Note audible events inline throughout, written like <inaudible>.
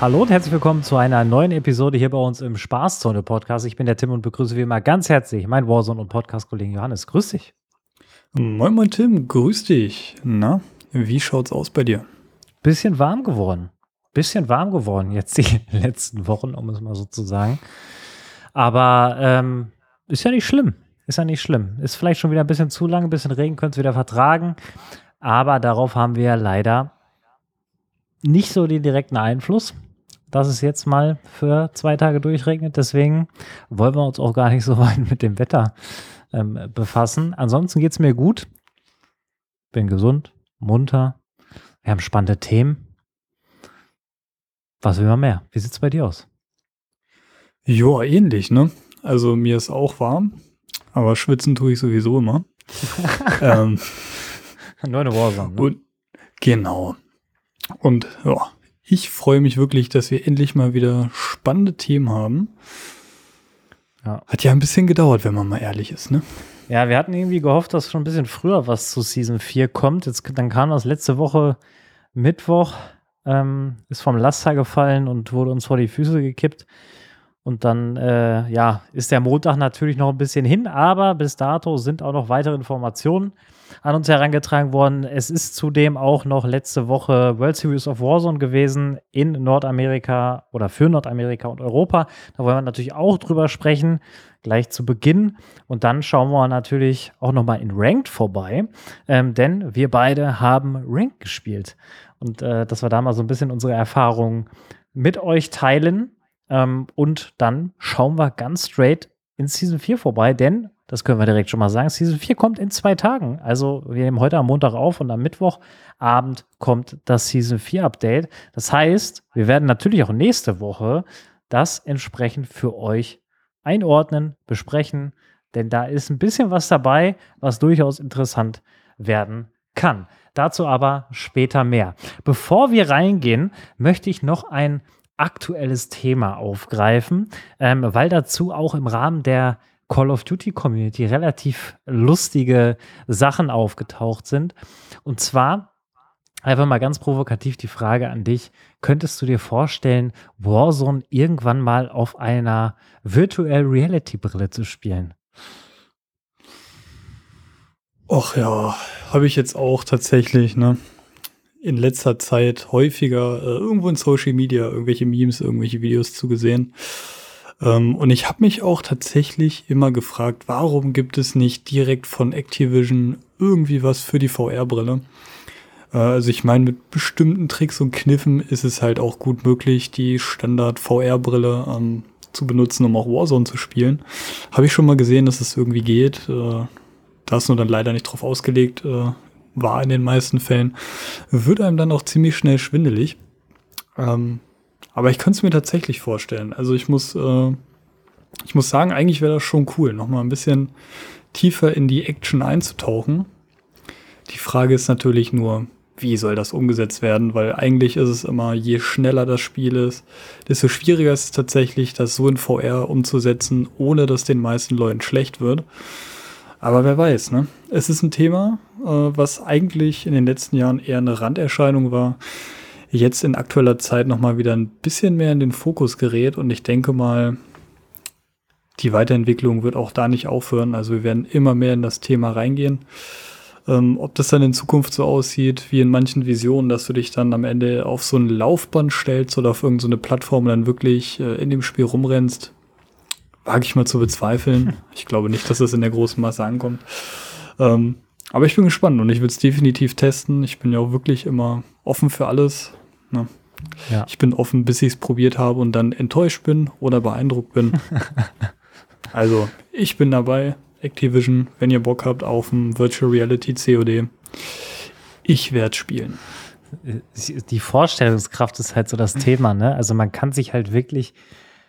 Hallo und herzlich willkommen zu einer neuen Episode hier bei uns im Spaßzone Podcast. Ich bin der Tim und begrüße wie immer ganz herzlich meinen Warzone und Podcast-Kollegen Johannes. Grüß dich. Moin, moin, Tim. Grüß dich. Na, wie schaut's aus bei dir? Bisschen warm geworden. Bisschen warm geworden jetzt die <laughs> letzten Wochen, um es mal so zu sagen. Aber ähm, ist ja nicht schlimm. Ist ja nicht schlimm. Ist vielleicht schon wieder ein bisschen zu lang, ein bisschen Regen könnt ihr wieder vertragen. Aber darauf haben wir leider nicht so den direkten Einfluss dass es jetzt mal für zwei Tage durchregnet. Deswegen wollen wir uns auch gar nicht so <laughs> weit mit dem Wetter ähm, befassen. Ansonsten geht es mir gut. Bin gesund, munter. Wir haben spannende Themen. Was will man mehr? Wie sieht es bei dir aus? Ja, ähnlich, ne? Also mir ist auch warm, aber schwitzen tue ich sowieso immer. <laughs> ähm, Nur eine Warzone, ne? Und, genau. Und ja, ich freue mich wirklich, dass wir endlich mal wieder spannende Themen haben. Ja. Hat ja ein bisschen gedauert, wenn man mal ehrlich ist, ne? Ja, wir hatten irgendwie gehofft, dass schon ein bisschen früher was zu Season 4 kommt. Jetzt, dann kam das letzte Woche Mittwoch, ähm, ist vom Laster gefallen und wurde uns vor die Füße gekippt. Und dann, äh, ja, ist der Montag natürlich noch ein bisschen hin, aber bis dato sind auch noch weitere Informationen an uns herangetragen worden. Es ist zudem auch noch letzte Woche World Series of Warzone gewesen in Nordamerika oder für Nordamerika und Europa. Da wollen wir natürlich auch drüber sprechen, gleich zu Beginn. Und dann schauen wir natürlich auch nochmal in Ranked vorbei, ähm, denn wir beide haben Ranked gespielt. Und äh, dass wir da mal so ein bisschen unsere Erfahrungen mit euch teilen. Ähm, und dann schauen wir ganz straight in Season 4 vorbei, denn das können wir direkt schon mal sagen. Season 4 kommt in zwei Tagen. Also wir nehmen heute am Montag auf und am Mittwochabend kommt das Season 4 Update. Das heißt, wir werden natürlich auch nächste Woche das entsprechend für euch einordnen, besprechen, denn da ist ein bisschen was dabei, was durchaus interessant werden kann. Dazu aber später mehr. Bevor wir reingehen, möchte ich noch ein aktuelles Thema aufgreifen, ähm, weil dazu auch im Rahmen der Call of Duty Community relativ lustige Sachen aufgetaucht sind. Und zwar einfach mal ganz provokativ die Frage an dich. Könntest du dir vorstellen, Warzone irgendwann mal auf einer Virtual Reality Brille zu spielen? Och ja, habe ich jetzt auch tatsächlich, ne? In letzter Zeit häufiger äh, irgendwo in Social Media irgendwelche Memes, irgendwelche Videos zugesehen. Ähm, und ich habe mich auch tatsächlich immer gefragt, warum gibt es nicht direkt von Activision irgendwie was für die VR-Brille? Äh, also ich meine, mit bestimmten Tricks und Kniffen ist es halt auch gut möglich, die Standard-VR-Brille ähm, zu benutzen, um auch Warzone zu spielen. Habe ich schon mal gesehen, dass es das irgendwie geht. Äh, da ist nur dann leider nicht drauf ausgelegt, äh, war in den meisten Fällen. Wird einem dann auch ziemlich schnell schwindelig. Ähm, aber ich könnte es mir tatsächlich vorstellen. Also ich muss, äh, ich muss sagen, eigentlich wäre das schon cool, nochmal ein bisschen tiefer in die Action einzutauchen. Die Frage ist natürlich nur, wie soll das umgesetzt werden? Weil eigentlich ist es immer, je schneller das Spiel ist, desto schwieriger ist es tatsächlich, das so in VR umzusetzen, ohne dass den meisten Leuten schlecht wird. Aber wer weiß, ne? Es ist ein Thema, äh, was eigentlich in den letzten Jahren eher eine Randerscheinung war jetzt in aktueller Zeit nochmal wieder ein bisschen mehr in den Fokus gerät und ich denke mal, die Weiterentwicklung wird auch da nicht aufhören. Also wir werden immer mehr in das Thema reingehen. Ähm, ob das dann in Zukunft so aussieht wie in manchen Visionen, dass du dich dann am Ende auf so ein Laufband stellst oder auf irgendeine so Plattform und dann wirklich äh, in dem Spiel rumrennst, wage ich mal zu bezweifeln. <laughs> Ich glaube nicht, dass das in der großen Masse ankommt. Ähm, aber ich bin gespannt und ich will es definitiv testen. Ich bin ja auch wirklich immer offen für alles. Ne? Ja. Ich bin offen, bis ich es probiert habe und dann enttäuscht bin oder beeindruckt bin. <laughs> also, ich bin dabei. Activision, wenn ihr Bock habt auf ein Virtual Reality COD. Ich werde spielen. Die Vorstellungskraft ist halt so das Thema, ne? Also man kann sich halt wirklich,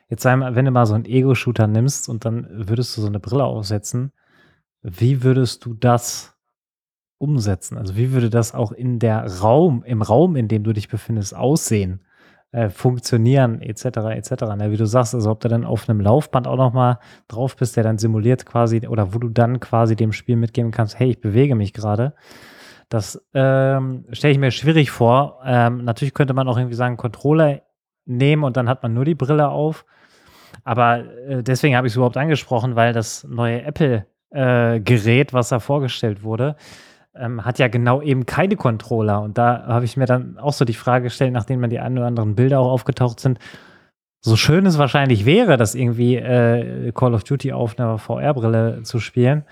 jetzt sagen, wenn du mal so einen Ego-Shooter nimmst und dann würdest du so eine Brille aufsetzen, wie würdest du das umsetzen? Also wie würde das auch in der Raum, im Raum, in dem du dich befindest, aussehen, äh, funktionieren, etc., etc. Na, wie du sagst, also ob du dann auf einem Laufband auch nochmal drauf bist, der dann simuliert quasi, oder wo du dann quasi dem Spiel mitgeben kannst, hey, ich bewege mich gerade. Das ähm, stelle ich mir schwierig vor. Ähm, natürlich könnte man auch irgendwie sagen, Controller nehmen und dann hat man nur die Brille auf. Aber äh, deswegen habe ich es überhaupt angesprochen, weil das neue Apple-Gerät, äh, was da vorgestellt wurde, ähm, hat ja genau eben keine Controller. Und da habe ich mir dann auch so die Frage gestellt, nachdem man die ein oder anderen Bilder auch aufgetaucht sind, so schön es wahrscheinlich wäre, das irgendwie äh, Call of Duty auf einer VR-Brille zu spielen,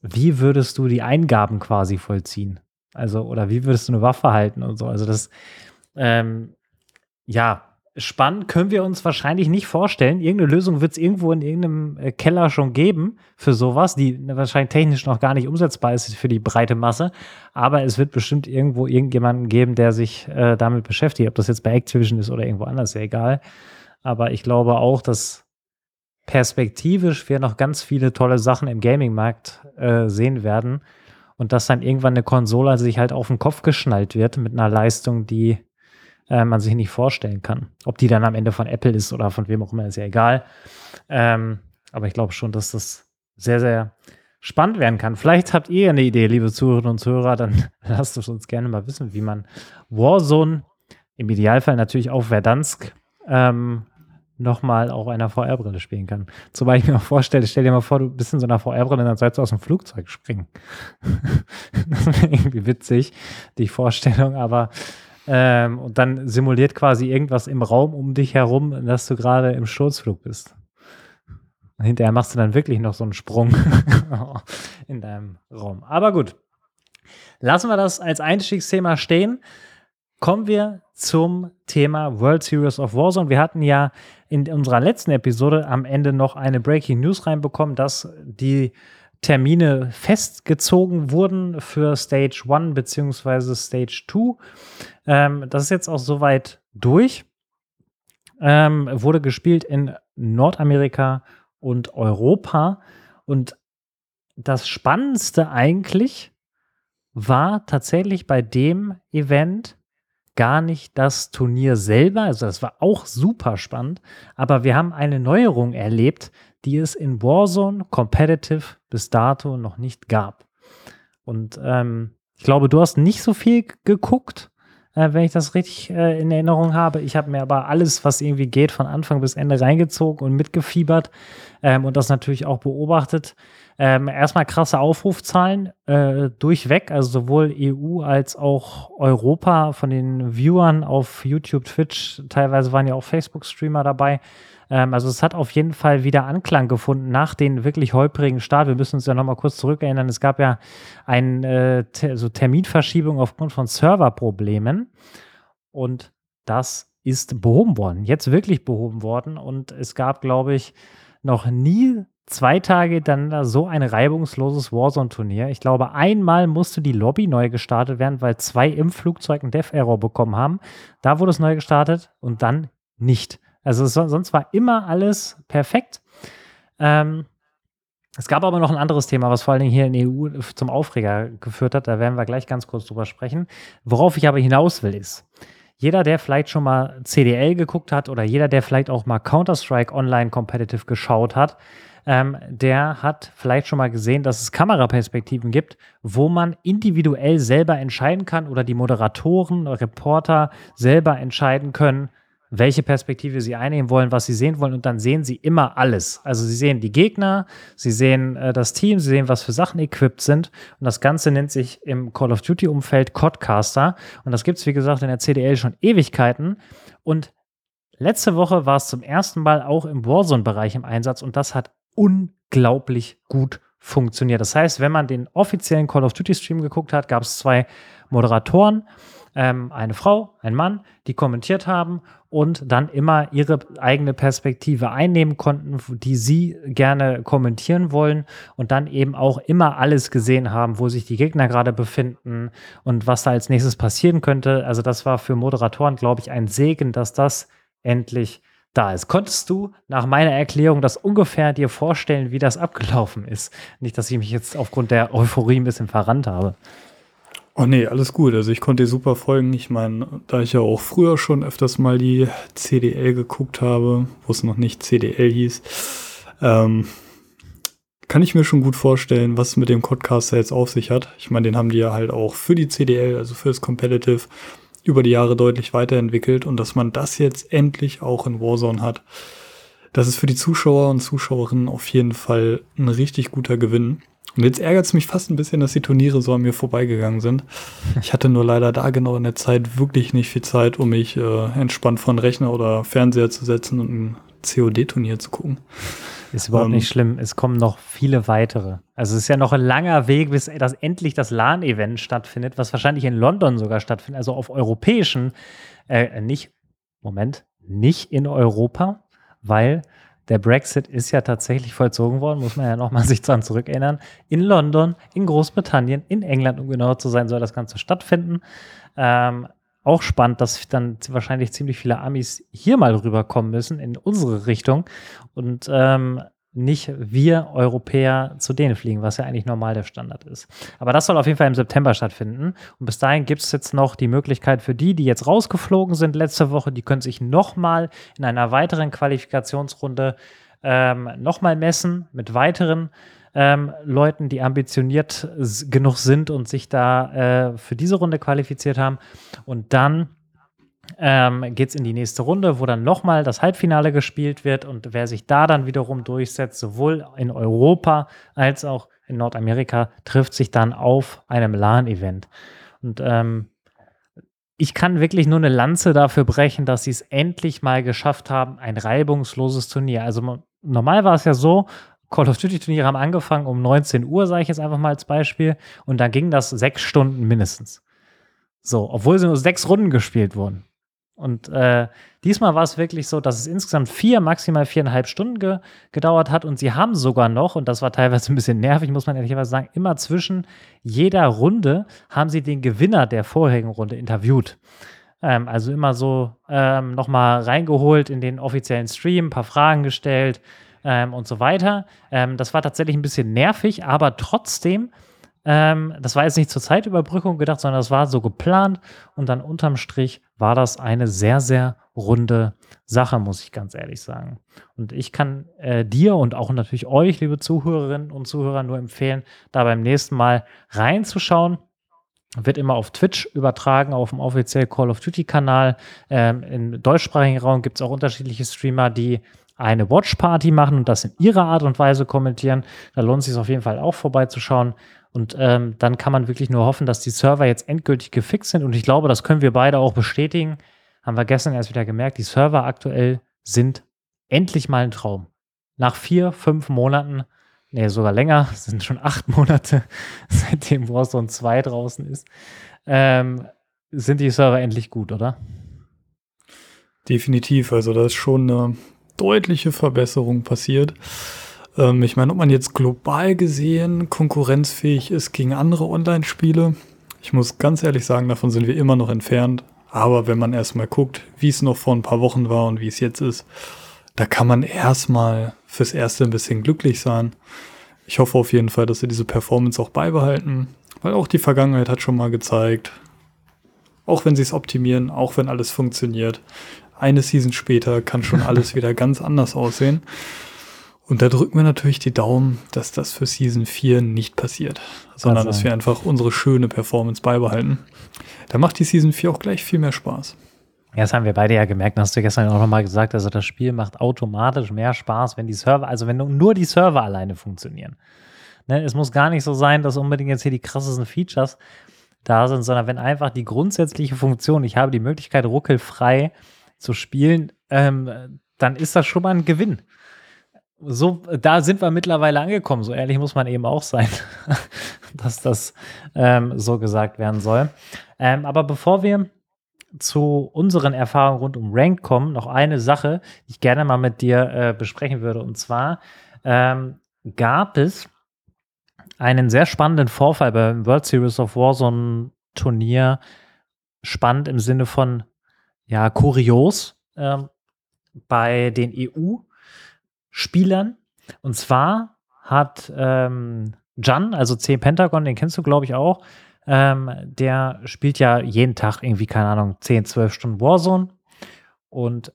wie würdest du die Eingaben quasi vollziehen? Also, oder wie würdest du eine Waffe halten und so? Also, das, ähm, ja, spannend können wir uns wahrscheinlich nicht vorstellen. Irgendeine Lösung wird es irgendwo in irgendeinem äh, Keller schon geben für sowas, die wahrscheinlich technisch noch gar nicht umsetzbar ist für die breite Masse. Aber es wird bestimmt irgendwo irgendjemanden geben, der sich äh, damit beschäftigt. Ob das jetzt bei Activision ist oder irgendwo anders, ja egal. Aber ich glaube auch, dass perspektivisch wir noch ganz viele tolle Sachen im Gaming-Markt äh, sehen werden. Und dass dann irgendwann eine Konsole sich halt auf den Kopf geschnallt wird mit einer Leistung, die äh, man sich nicht vorstellen kann. Ob die dann am Ende von Apple ist oder von wem auch immer, ist ja egal. Ähm, aber ich glaube schon, dass das sehr, sehr spannend werden kann. Vielleicht habt ihr eine Idee, liebe Zuhörerinnen und Zuhörer, dann <laughs> lasst es uns gerne mal wissen, wie man Warzone, im Idealfall natürlich auch Verdansk, ähm, nochmal auf einer VR-Brille spielen kann. Zumal ich mir auch vorstelle, stell dir mal vor, du bist in so einer VR-Brille und dann sollst du aus dem Flugzeug springen. <laughs> das wäre irgendwie witzig, die Vorstellung, aber ähm, und dann simuliert quasi irgendwas im Raum um dich herum, dass du gerade im Sturzflug bist. Und hinterher machst du dann wirklich noch so einen Sprung <laughs> in deinem Raum. Aber gut. Lassen wir das als Einstiegsthema stehen. Kommen wir zum Thema World Series of Warzone. Wir hatten ja in unserer letzten Episode am Ende noch eine Breaking News reinbekommen, dass die Termine festgezogen wurden für Stage 1 bzw. Stage 2. Ähm, das ist jetzt auch soweit durch. Ähm, wurde gespielt in Nordamerika und Europa. Und das Spannendste eigentlich war tatsächlich bei dem Event gar nicht das Turnier selber. Also das war auch super spannend. Aber wir haben eine Neuerung erlebt, die es in Warzone Competitive bis dato noch nicht gab. Und ähm, ich glaube, du hast nicht so viel geguckt, äh, wenn ich das richtig äh, in Erinnerung habe. Ich habe mir aber alles, was irgendwie geht, von Anfang bis Ende reingezogen und mitgefiebert ähm, und das natürlich auch beobachtet. Ähm, erstmal krasse Aufrufzahlen äh, durchweg, also sowohl EU als auch Europa von den Viewern auf YouTube, Twitch, teilweise waren ja auch Facebook-Streamer dabei. Ähm, also es hat auf jeden Fall wieder Anklang gefunden nach den wirklich holprigen Start. Wir müssen uns ja nochmal kurz zurückerinnern. Es gab ja eine äh, so Terminverschiebung aufgrund von Serverproblemen und das ist behoben worden. Jetzt wirklich behoben worden und es gab, glaube ich, noch nie zwei Tage dann so ein reibungsloses Warzone-Turnier. Ich glaube, einmal musste die Lobby neu gestartet werden, weil zwei im Flugzeug einen Dev-Error bekommen haben. Da wurde es neu gestartet und dann nicht. Also sonst war immer alles perfekt. Ähm, es gab aber noch ein anderes Thema, was vor allen Dingen hier in der EU zum Aufreger geführt hat. Da werden wir gleich ganz kurz drüber sprechen. Worauf ich aber hinaus will, ist, jeder, der vielleicht schon mal CDL geguckt hat oder jeder, der vielleicht auch mal Counter-Strike Online Competitive geschaut hat, ähm, der hat vielleicht schon mal gesehen, dass es Kameraperspektiven gibt, wo man individuell selber entscheiden kann oder die Moderatoren, Reporter selber entscheiden können, welche Perspektive sie einnehmen wollen, was sie sehen wollen. Und dann sehen sie immer alles. Also sie sehen die Gegner, sie sehen äh, das Team, sie sehen, was für Sachen equipped sind. Und das Ganze nennt sich im Call of Duty Umfeld Codcaster. Und das gibt es wie gesagt in der CDL schon Ewigkeiten. Und letzte Woche war es zum ersten Mal auch im Warzone-Bereich im Einsatz. Und das hat unglaublich gut funktioniert. Das heißt, wenn man den offiziellen Call of Duty Stream geguckt hat, gab es zwei Moderatoren ähm, eine Frau, ein Mann, die kommentiert haben und dann immer ihre eigene Perspektive einnehmen konnten, die sie gerne kommentieren wollen und dann eben auch immer alles gesehen haben, wo sich die Gegner gerade befinden und was da als nächstes passieren könnte. Also das war für Moderatoren, glaube ich, ein Segen, dass das endlich da ist. Konntest du nach meiner Erklärung das ungefähr dir vorstellen, wie das abgelaufen ist? Nicht, dass ich mich jetzt aufgrund der Euphorie ein bisschen verrannt habe. Oh nee, alles gut. Also ich konnte dir super folgen. Ich meine, da ich ja auch früher schon öfters mal die CDL geguckt habe, wo es noch nicht CDL hieß, ähm, kann ich mir schon gut vorstellen, was mit dem Codcaster jetzt auf sich hat. Ich meine, den haben die ja halt auch für die CDL, also fürs Competitive, über die Jahre deutlich weiterentwickelt und dass man das jetzt endlich auch in Warzone hat. Das ist für die Zuschauer und Zuschauerinnen auf jeden Fall ein richtig guter Gewinn. Und jetzt ärgert es mich fast ein bisschen, dass die Turniere so an mir vorbeigegangen sind. <laughs> Ich hatte nur leider da genau in der Zeit wirklich nicht viel Zeit, um mich äh, entspannt von Rechner oder Fernseher zu setzen und ein COD-Turnier zu gucken. Ist überhaupt ähm, nicht schlimm. Es kommen noch viele weitere. Also es ist ja noch ein langer Weg, bis das endlich das LAN-Event stattfindet, was wahrscheinlich in London sogar stattfindet. Also auf europäischen, äh, nicht, Moment, nicht in Europa, weil der Brexit ist ja tatsächlich vollzogen worden, muss man ja nochmal <laughs> sich dran zurückerinnern. In London, in Großbritannien, in England, um genauer zu sein, soll das Ganze stattfinden. Ähm, auch spannend, dass dann wahrscheinlich ziemlich viele Amis hier mal rüberkommen müssen in unsere Richtung und ähm, nicht wir Europäer zu denen fliegen, was ja eigentlich normal der Standard ist. Aber das soll auf jeden Fall im September stattfinden. Und bis dahin gibt es jetzt noch die Möglichkeit für die, die jetzt rausgeflogen sind letzte Woche, die können sich nochmal in einer weiteren Qualifikationsrunde ähm, nochmal messen mit weiteren ähm, Leuten, die ambitioniert genug sind und sich da äh, für diese Runde qualifiziert haben. Und dann ähm, geht es in die nächste Runde, wo dann nochmal das Halbfinale gespielt wird und wer sich da dann wiederum durchsetzt, sowohl in Europa als auch in Nordamerika, trifft sich dann auf einem LAN-Event. Und ähm, ich kann wirklich nur eine Lanze dafür brechen, dass sie es endlich mal geschafft haben, ein reibungsloses Turnier. Also normal war es ja so, Call of Duty Turniere haben angefangen um 19 Uhr, sage ich jetzt einfach mal als Beispiel, und dann ging das sechs Stunden mindestens. So, obwohl sie nur sechs Runden gespielt wurden. Und äh, diesmal war es wirklich so, dass es insgesamt vier, maximal viereinhalb Stunden ge gedauert hat. Und sie haben sogar noch, und das war teilweise ein bisschen nervig, muss man ehrlicherweise sagen, immer zwischen jeder Runde haben sie den Gewinner der vorherigen Runde interviewt. Ähm, also immer so ähm, nochmal reingeholt in den offiziellen Stream, ein paar Fragen gestellt ähm, und so weiter. Ähm, das war tatsächlich ein bisschen nervig, aber trotzdem ähm, das war jetzt nicht zur Zeitüberbrückung gedacht, sondern das war so geplant und dann unterm Strich war das eine sehr, sehr runde Sache, muss ich ganz ehrlich sagen. Und ich kann äh, dir und auch natürlich euch, liebe Zuhörerinnen und Zuhörer, nur empfehlen, da beim nächsten Mal reinzuschauen. Wird immer auf Twitch übertragen, auf dem offiziellen Call of Duty-Kanal. Ähm, Im deutschsprachigen Raum gibt es auch unterschiedliche Streamer, die eine Watch-Party machen und das in ihrer Art und Weise kommentieren. Da lohnt es sich auf jeden Fall auch vorbeizuschauen. Und ähm, dann kann man wirklich nur hoffen, dass die Server jetzt endgültig gefixt sind. Und ich glaube, das können wir beide auch bestätigen. Haben wir gestern erst wieder gemerkt, die Server aktuell sind endlich mal ein Traum. Nach vier, fünf Monaten, nee, sogar länger, <laughs> sind schon acht Monate, <laughs> seitdem Warzone 2 draußen ist, ähm, sind die Server endlich gut, oder? Definitiv. Also da ist schon eine deutliche Verbesserung passiert. Ähm, ich meine, ob man jetzt global gesehen konkurrenzfähig ist gegen andere Online-Spiele, ich muss ganz ehrlich sagen, davon sind wir immer noch entfernt. Aber wenn man erstmal guckt, wie es noch vor ein paar Wochen war und wie es jetzt ist, da kann man erstmal fürs Erste ein bisschen glücklich sein. Ich hoffe auf jeden Fall, dass sie diese Performance auch beibehalten, weil auch die Vergangenheit hat schon mal gezeigt, auch wenn sie es optimieren, auch wenn alles funktioniert, eine Season später kann schon alles <laughs> wieder ganz anders aussehen. Und da drücken wir natürlich die Daumen, dass das für Season 4 nicht passiert, sondern also. dass wir einfach unsere schöne Performance beibehalten. Da macht die Season 4 auch gleich viel mehr Spaß. Ja, das haben wir beide ja gemerkt, das hast du gestern auch nochmal gesagt, also das Spiel macht automatisch mehr Spaß, wenn die Server, also wenn nur die Server alleine funktionieren. Ne, es muss gar nicht so sein, dass unbedingt jetzt hier die krassesten Features da sind, sondern wenn einfach die grundsätzliche Funktion, ich habe die Möglichkeit, ruckelfrei zu spielen, ähm, dann ist das schon mal ein Gewinn so, da sind wir mittlerweile angekommen. So ehrlich muss man eben auch sein, <laughs> dass das ähm, so gesagt werden soll. Ähm, aber bevor wir zu unseren Erfahrungen rund um Rank kommen, noch eine Sache, die ich gerne mal mit dir äh, besprechen würde. Und zwar ähm, gab es einen sehr spannenden Vorfall beim World Series of Warzone Turnier. Spannend im Sinne von, ja, kurios. Ähm, bei den EU Spielern. Und zwar hat ähm, Jan, also C Pentagon, den kennst du, glaube ich, auch. Ähm, der spielt ja jeden Tag irgendwie, keine Ahnung, 10, 12 Stunden Warzone. Und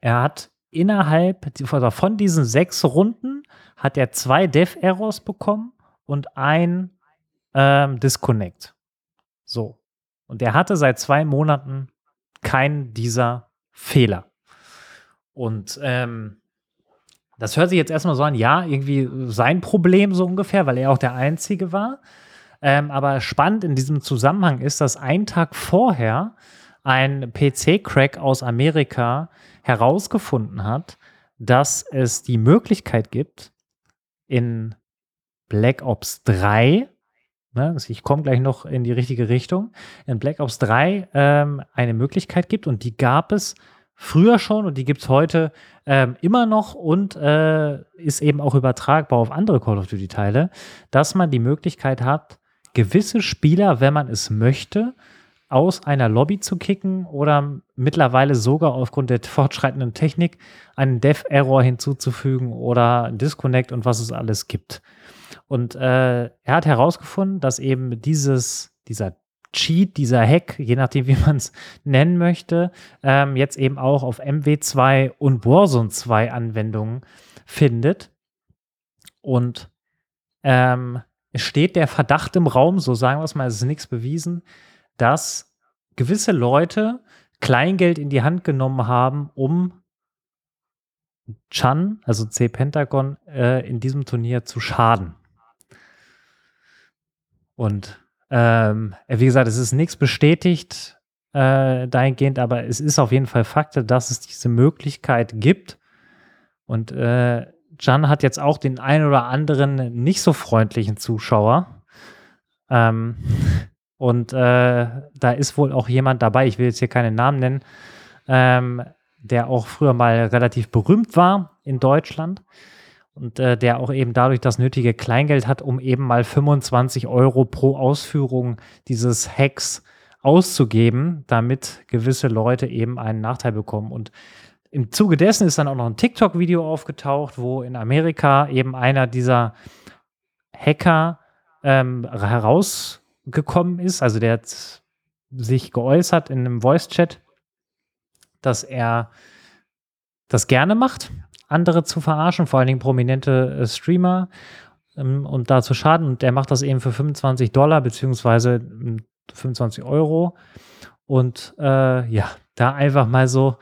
er hat innerhalb von diesen sechs Runden hat er zwei Dev-Errors bekommen und ein ähm, Disconnect. So. Und er hatte seit zwei Monaten keinen dieser Fehler. Und ähm, das hört sich jetzt erstmal so an, ja, irgendwie sein Problem so ungefähr, weil er auch der Einzige war. Ähm, aber spannend in diesem Zusammenhang ist, dass ein Tag vorher ein PC-Crack aus Amerika herausgefunden hat, dass es die Möglichkeit gibt, in Black Ops 3, ne, ich komme gleich noch in die richtige Richtung, in Black Ops 3 ähm, eine Möglichkeit gibt und die gab es früher schon und die gibt es heute ähm, immer noch und äh, ist eben auch übertragbar auf andere Call of Duty-Teile, dass man die Möglichkeit hat, gewisse Spieler, wenn man es möchte, aus einer Lobby zu kicken oder mittlerweile sogar aufgrund der fortschreitenden Technik einen Dev-Error hinzuzufügen oder Disconnect und was es alles gibt. Und äh, er hat herausgefunden, dass eben dieses, dieser Cheat, dieser Hack, je nachdem, wie <laughs> man es nennen möchte, ähm, jetzt eben auch auf MW2 und Warzone 2 Anwendungen findet. Und ähm, es steht der Verdacht im Raum, so sagen wir es mal, es ist nichts bewiesen, dass gewisse Leute Kleingeld in die Hand genommen haben, um Chan, also C-Pentagon, äh, in diesem Turnier zu schaden. Und ähm, wie gesagt, es ist nichts bestätigt äh, dahingehend, aber es ist auf jeden Fall Fakt, dass es diese Möglichkeit gibt. Und äh, hat jetzt auch den einen oder anderen nicht so freundlichen Zuschauer. Ähm, und äh, da ist wohl auch jemand dabei, ich will jetzt hier keinen Namen nennen, ähm, der auch früher mal relativ berühmt war in Deutschland und äh, der auch eben dadurch das nötige Kleingeld hat, um eben mal 25 Euro pro Ausführung dieses Hacks auszugeben, damit gewisse Leute eben einen Nachteil bekommen. Und im Zuge dessen ist dann auch noch ein TikTok-Video aufgetaucht, wo in Amerika eben einer dieser Hacker ähm, herausgekommen ist. Also der hat sich geäußert in einem Voice-Chat, dass er das gerne macht, andere zu verarschen, vor allen Dingen prominente äh, Streamer ähm, und da zu schaden. Und der macht das eben für 25 Dollar beziehungsweise 25 hm, Euro. Und äh, ja, da einfach mal so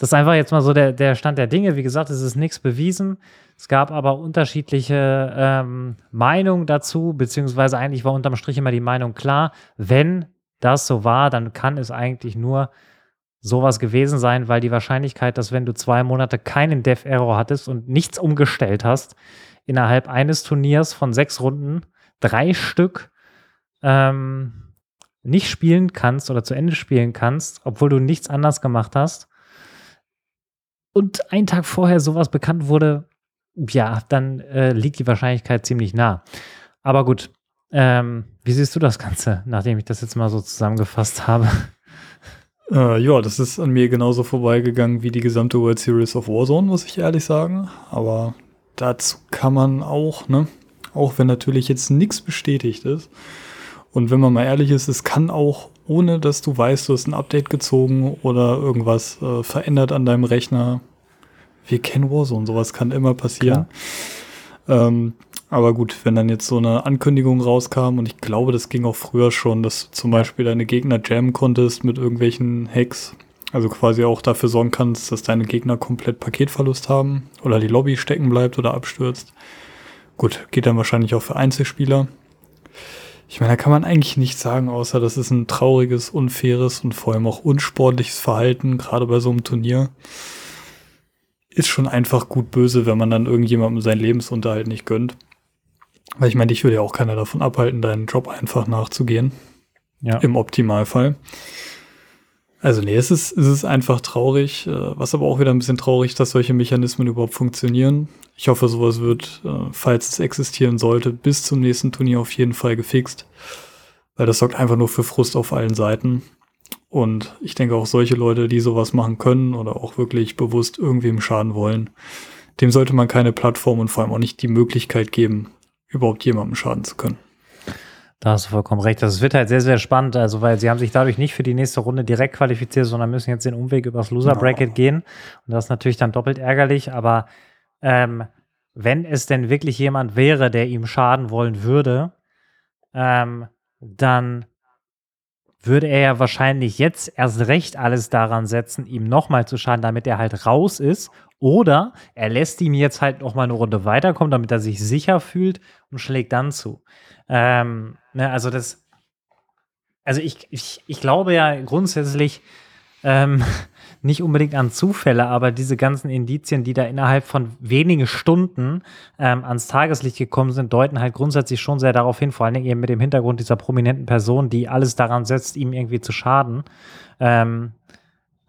das ist einfach jetzt mal so der, der Stand der Dinge. Wie gesagt, es ist nichts bewiesen. Es gab aber unterschiedliche ähm, Meinungen dazu, beziehungsweise eigentlich war unterm Strich immer die Meinung klar, wenn das so war, dann kann es eigentlich nur sowas gewesen sein, weil die Wahrscheinlichkeit, dass wenn du zwei Monate keinen Dev-Error hattest und nichts umgestellt hast, innerhalb eines Turniers von sechs Runden drei Stück ähm, nicht spielen kannst oder zu Ende spielen kannst, obwohl du nichts anders gemacht hast, und einen Tag vorher sowas bekannt wurde, ja, dann äh, liegt die Wahrscheinlichkeit ziemlich nah. Aber gut, ähm, wie siehst du das Ganze, nachdem ich das jetzt mal so zusammengefasst habe? Äh, ja, das ist an mir genauso vorbeigegangen wie die gesamte World Series of Warzone, muss ich ehrlich sagen. Aber dazu kann man auch, ne, auch wenn natürlich jetzt nichts bestätigt ist. Und wenn man mal ehrlich ist, es kann auch ohne dass du weißt, du hast ein Update gezogen oder irgendwas äh, verändert an deinem Rechner. Wir kennen Warzone, sowas kann immer passieren. Ähm, aber gut, wenn dann jetzt so eine Ankündigung rauskam und ich glaube, das ging auch früher schon, dass du zum Beispiel deine Gegner jammen konntest mit irgendwelchen Hacks, also quasi auch dafür sorgen kannst, dass deine Gegner komplett Paketverlust haben oder die Lobby stecken bleibt oder abstürzt. Gut, geht dann wahrscheinlich auch für Einzelspieler. Ich meine, da kann man eigentlich nichts sagen, außer das ist ein trauriges, unfaires und vor allem auch unsportliches Verhalten, gerade bei so einem Turnier. Ist schon einfach gut böse, wenn man dann irgendjemandem seinen Lebensunterhalt nicht gönnt. Weil ich meine, dich würde ja auch keiner davon abhalten, deinen Job einfach nachzugehen. Ja. Im Optimalfall. Also nee, es ist, es ist einfach traurig, äh, was aber auch wieder ein bisschen traurig, dass solche Mechanismen überhaupt funktionieren. Ich hoffe, sowas wird, äh, falls es existieren sollte, bis zum nächsten Turnier auf jeden Fall gefixt. Weil das sorgt einfach nur für Frust auf allen Seiten. Und ich denke auch solche Leute, die sowas machen können oder auch wirklich bewusst irgendwem schaden wollen, dem sollte man keine Plattform und vor allem auch nicht die Möglichkeit geben, überhaupt jemandem schaden zu können. Da hast du vollkommen recht. Das wird halt sehr, sehr spannend, also weil sie haben sich dadurch nicht für die nächste Runde direkt qualifiziert, sondern müssen jetzt den Umweg übers Loser Bracket gehen. Und das ist natürlich dann doppelt ärgerlich, aber ähm, wenn es denn wirklich jemand wäre, der ihm schaden wollen würde, ähm, dann würde er ja wahrscheinlich jetzt erst recht alles daran setzen, ihm nochmal zu schaden, damit er halt raus ist. Oder er lässt ihn jetzt halt nochmal eine Runde weiterkommen, damit er sich sicher fühlt und schlägt dann zu. Ähm, ne, also das, also ich, ich, ich glaube ja grundsätzlich, ähm, <laughs> nicht unbedingt an Zufälle, aber diese ganzen Indizien, die da innerhalb von wenigen Stunden ähm, ans Tageslicht gekommen sind, deuten halt grundsätzlich schon sehr darauf hin, vor allen Dingen eben mit dem Hintergrund dieser prominenten Person, die alles daran setzt, ihm irgendwie zu schaden. Ähm,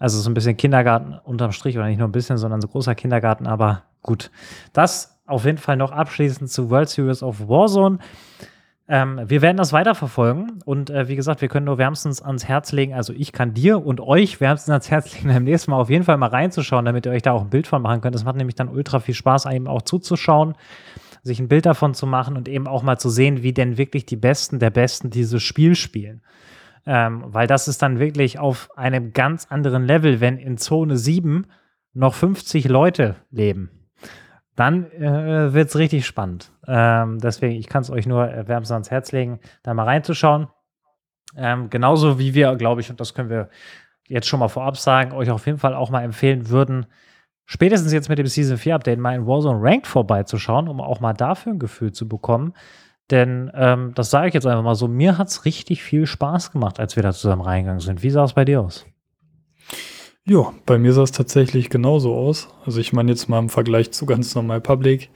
also so ein bisschen Kindergarten unterm Strich oder nicht nur ein bisschen, sondern so großer Kindergarten, aber gut. Das auf jeden Fall noch abschließend zu World Series of Warzone. Ähm, wir werden das weiterverfolgen und äh, wie gesagt, wir können nur wärmstens ans Herz legen, also ich kann dir und euch wärmstens ans Herz legen, <laughs> beim nächsten Mal auf jeden Fall mal reinzuschauen, damit ihr euch da auch ein Bild von machen könnt. Das macht nämlich dann ultra viel Spaß, einem auch zuzuschauen, sich ein Bild davon zu machen und eben auch mal zu sehen, wie denn wirklich die Besten der Besten dieses Spiel spielen. Ähm, weil das ist dann wirklich auf einem ganz anderen Level, wenn in Zone 7 noch 50 Leute leben dann äh, wird es richtig spannend. Ähm, deswegen, ich kann es euch nur wärmstens ans Herz legen, da mal reinzuschauen. Ähm, genauso wie wir, glaube ich, und das können wir jetzt schon mal vorab sagen, euch auf jeden Fall auch mal empfehlen würden, spätestens jetzt mit dem Season 4 Update mal in Warzone Ranked vorbeizuschauen, um auch mal dafür ein Gefühl zu bekommen. Denn ähm, das sage ich jetzt einfach mal so, mir hat es richtig viel Spaß gemacht, als wir da zusammen reingegangen sind. Wie sah es bei dir aus? Ja, bei mir sah es tatsächlich genauso aus. Also ich meine jetzt mal im Vergleich zu ganz normal Public.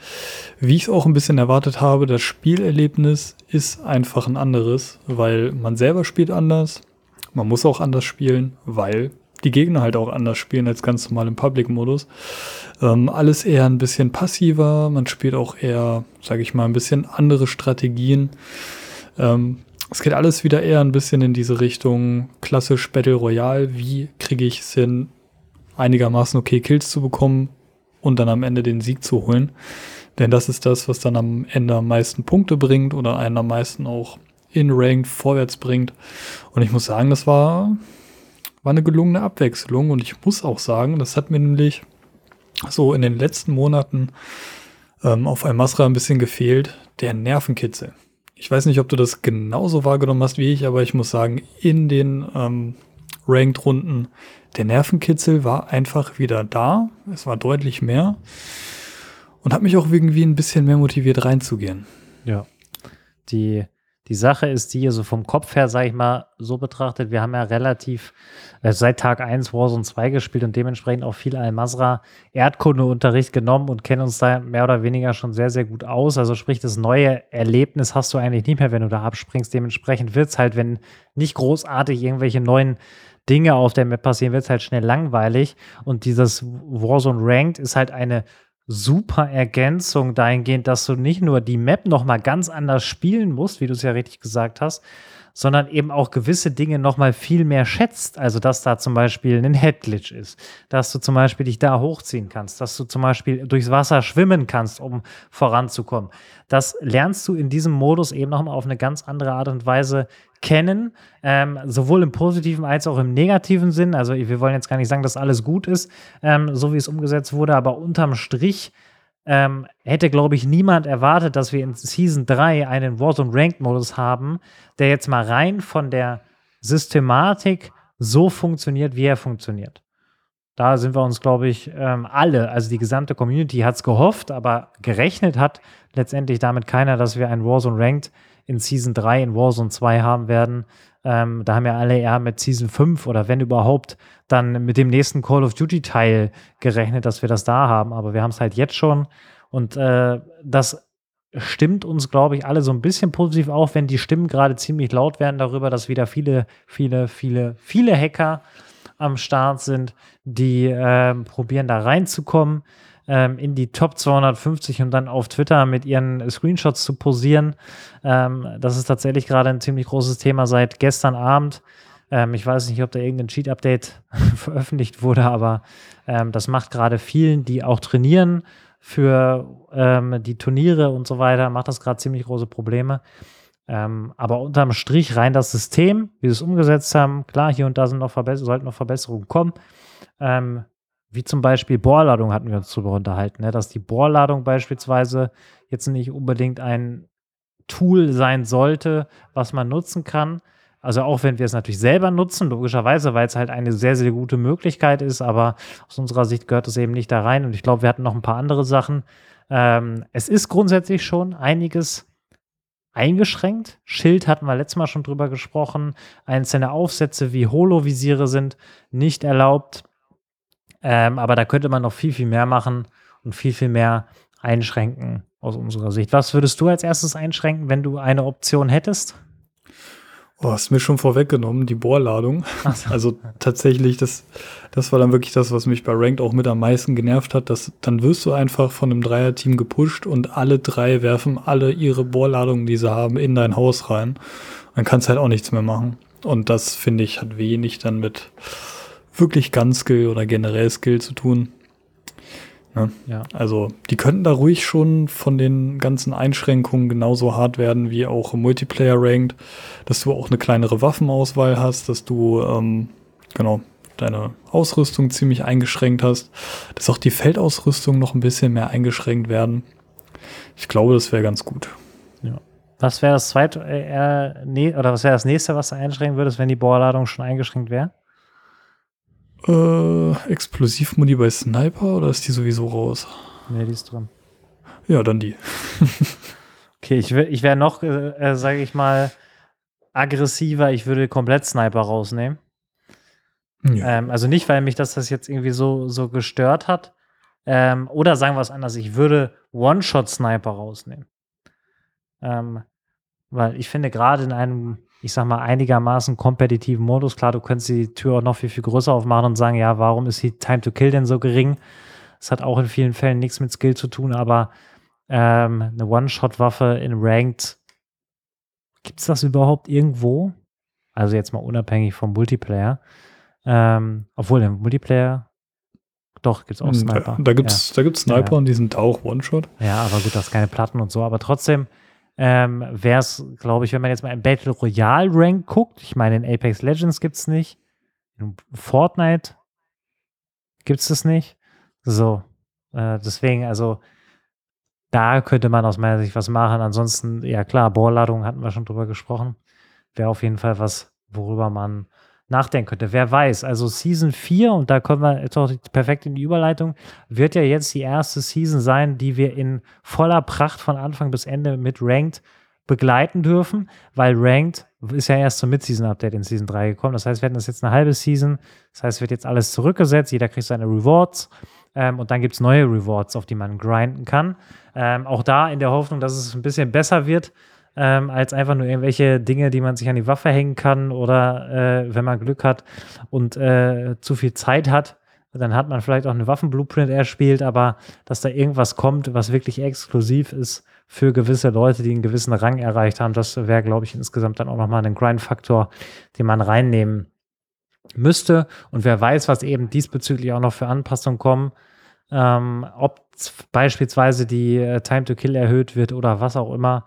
Wie ich es auch ein bisschen erwartet habe, das Spielerlebnis ist einfach ein anderes, weil man selber spielt anders. Man muss auch anders spielen, weil die Gegner halt auch anders spielen als ganz normal im Public-Modus. Ähm, alles eher ein bisschen passiver. Man spielt auch eher, sage ich mal, ein bisschen andere Strategien. Ähm, es geht alles wieder eher ein bisschen in diese Richtung klassisch Battle Royale. Wie kriege ich es hin, einigermaßen okay Kills zu bekommen und dann am Ende den Sieg zu holen? Denn das ist das, was dann am Ende am meisten Punkte bringt oder einen am meisten auch in Ranked vorwärts bringt. Und ich muss sagen, das war, war eine gelungene Abwechslung. Und ich muss auch sagen, das hat mir nämlich so in den letzten Monaten ähm, auf Almasra ein bisschen gefehlt, der Nervenkitzel. Ich weiß nicht, ob du das genauso wahrgenommen hast wie ich, aber ich muss sagen, in den ähm, Ranked-Runden, der Nervenkitzel war einfach wieder da. Es war deutlich mehr und hat mich auch irgendwie ein bisschen mehr motiviert reinzugehen. Ja. Die die Sache ist die, so vom Kopf her, sage ich mal, so betrachtet, wir haben ja relativ äh, seit Tag 1 Warzone 2 gespielt und dementsprechend auch viel Al-Masra Erdkundeunterricht genommen und kennen uns da mehr oder weniger schon sehr, sehr gut aus. Also sprich, das neue Erlebnis hast du eigentlich nicht mehr, wenn du da abspringst. Dementsprechend wird es halt, wenn nicht großartig irgendwelche neuen Dinge auf der Map passieren, wird es halt schnell langweilig. Und dieses Warzone Ranked ist halt eine super Ergänzung dahingehend, dass du nicht nur die Map noch mal ganz anders spielen musst, wie du es ja richtig gesagt hast, sondern eben auch gewisse Dinge noch mal viel mehr schätzt. Also, dass da zum Beispiel ein Headglitch ist, dass du zum Beispiel dich da hochziehen kannst, dass du zum Beispiel durchs Wasser schwimmen kannst, um voranzukommen. Das lernst du in diesem Modus eben noch mal auf eine ganz andere Art und Weise kennen, ähm, sowohl im positiven als auch im negativen Sinn. Also wir wollen jetzt gar nicht sagen, dass alles gut ist, ähm, so wie es umgesetzt wurde, aber unterm Strich ähm, hätte, glaube ich, niemand erwartet, dass wir in Season 3 einen Warzone Ranked Modus haben, der jetzt mal rein von der Systematik so funktioniert, wie er funktioniert. Da sind wir uns, glaube ich, ähm, alle, also die gesamte Community hat es gehofft, aber gerechnet hat letztendlich damit keiner, dass wir einen Warzone Ranked in Season 3 in Warzone 2 haben werden. Ähm, da haben ja alle eher mit Season 5 oder wenn überhaupt dann mit dem nächsten Call of Duty Teil gerechnet, dass wir das da haben. Aber wir haben es halt jetzt schon. Und äh, das stimmt uns, glaube ich, alle so ein bisschen positiv auf, wenn die Stimmen gerade ziemlich laut werden darüber, dass wieder viele, viele, viele, viele Hacker am Start sind, die äh, probieren da reinzukommen ähm, in die Top 250 und dann auf Twitter mit ihren Screenshots zu posieren. Ähm, das ist tatsächlich gerade ein ziemlich großes Thema seit gestern Abend. Ähm, ich weiß nicht, ob da irgendein Cheat-Update <laughs> veröffentlicht wurde, aber ähm, das macht gerade vielen, die auch trainieren für ähm, die Turniere und so weiter, macht das gerade ziemlich große Probleme. Ähm, aber unterm Strich rein das System, wie sie es umgesetzt haben, klar, hier und da sind noch sollten noch Verbesserungen kommen. Ähm, wie zum Beispiel Bohrladung hatten wir uns darüber unterhalten, ne? dass die Bohrladung beispielsweise jetzt nicht unbedingt ein Tool sein sollte, was man nutzen kann. Also auch wenn wir es natürlich selber nutzen, logischerweise, weil es halt eine sehr, sehr gute Möglichkeit ist, aber aus unserer Sicht gehört es eben nicht da rein. Und ich glaube, wir hatten noch ein paar andere Sachen. Ähm, es ist grundsätzlich schon einiges eingeschränkt. Schild hatten wir letztes Mal schon drüber gesprochen. Einzelne Aufsätze wie Holo-Visiere sind nicht erlaubt. Ähm, aber da könnte man noch viel, viel mehr machen und viel, viel mehr einschränken aus unserer Sicht. Was würdest du als erstes einschränken, wenn du eine Option hättest? Oh, hast mir schon vorweggenommen, die Bohrladung. So. Also tatsächlich, das, das war dann wirklich das, was mich bei Ranked auch mit am meisten genervt hat. Dass, dann wirst du einfach von einem Dreier-Team gepusht und alle drei werfen alle ihre Bohrladungen, die sie haben, in dein Haus rein. Dann kannst du halt auch nichts mehr machen. Und das, finde ich, hat wenig dann mit wirklich Gun-Skill oder generell Skill zu tun. Ne? Ja. Also die könnten da ruhig schon von den ganzen Einschränkungen genauso hart werden wie auch im Multiplayer Ranked, dass du auch eine kleinere Waffenauswahl hast, dass du ähm, genau deine Ausrüstung ziemlich eingeschränkt hast, dass auch die Feldausrüstung noch ein bisschen mehr eingeschränkt werden. Ich glaube, das wäre ganz gut. Ja. Was wäre das zweite, äh, nee, oder was wäre das nächste, was du einschränken würdest, wenn die Bohrladung schon eingeschränkt wäre? Äh, Explosivmuni bei Sniper oder ist die sowieso raus? Nee, die ist drin. Ja, dann die. <laughs> okay, ich, ich wäre noch, äh, äh sage ich mal, aggressiver. Ich würde komplett Sniper rausnehmen. Ja. Ähm, also nicht, weil mich das, das jetzt irgendwie so, so gestört hat. Ähm, oder sagen wir es anders, ich würde One-Shot-Sniper rausnehmen. Ähm, weil ich finde, gerade in einem ich sag mal, einigermaßen kompetitiven Modus. Klar, du könntest die Tür auch noch viel, viel größer aufmachen und sagen, ja, warum ist die Time to Kill denn so gering? Das hat auch in vielen Fällen nichts mit Skill zu tun, aber ähm, eine One-Shot-Waffe in Ranked, gibt es das überhaupt irgendwo? Also jetzt mal unabhängig vom Multiplayer. Ähm, obwohl im Multiplayer doch, gibt es auch hm, Sniper. Da, da gibt es ja. Sniper ja. und die sind auch One-Shot. Ja, aber gut, das ist keine Platten und so. Aber trotzdem, ähm, wäre es, glaube ich, wenn man jetzt mal im Battle Royale Rank guckt, ich meine, in Apex Legends gibt es nicht, in Fortnite gibt es das nicht. So, äh, deswegen, also da könnte man aus meiner Sicht was machen. Ansonsten, ja klar, Bohrladung hatten wir schon drüber gesprochen. Wäre auf jeden Fall was, worüber man nachdenken könnte. Wer weiß, also Season 4, und da kommen wir jetzt auch perfekt in die Überleitung, wird ja jetzt die erste Season sein, die wir in voller Pracht von Anfang bis Ende mit Ranked begleiten dürfen, weil Ranked ist ja erst zum Mid-Season-Update in Season 3 gekommen. Das heißt, wir hatten das jetzt eine halbe Season. Das heißt, wird jetzt alles zurückgesetzt. Jeder kriegt seine Rewards. Ähm, und dann gibt es neue Rewards, auf die man grinden kann. Ähm, auch da in der Hoffnung, dass es ein bisschen besser wird ähm, als einfach nur irgendwelche Dinge, die man sich an die Waffe hängen kann oder äh, wenn man Glück hat und äh, zu viel Zeit hat, dann hat man vielleicht auch eine Waffenblueprint erspielt, aber dass da irgendwas kommt, was wirklich exklusiv ist für gewisse Leute, die einen gewissen Rang erreicht haben, das wäre, glaube ich, insgesamt dann auch nochmal ein Grind-Faktor, den man reinnehmen müsste. Und wer weiß, was eben diesbezüglich auch noch für Anpassungen kommen, ähm, ob beispielsweise die äh, Time to Kill erhöht wird oder was auch immer.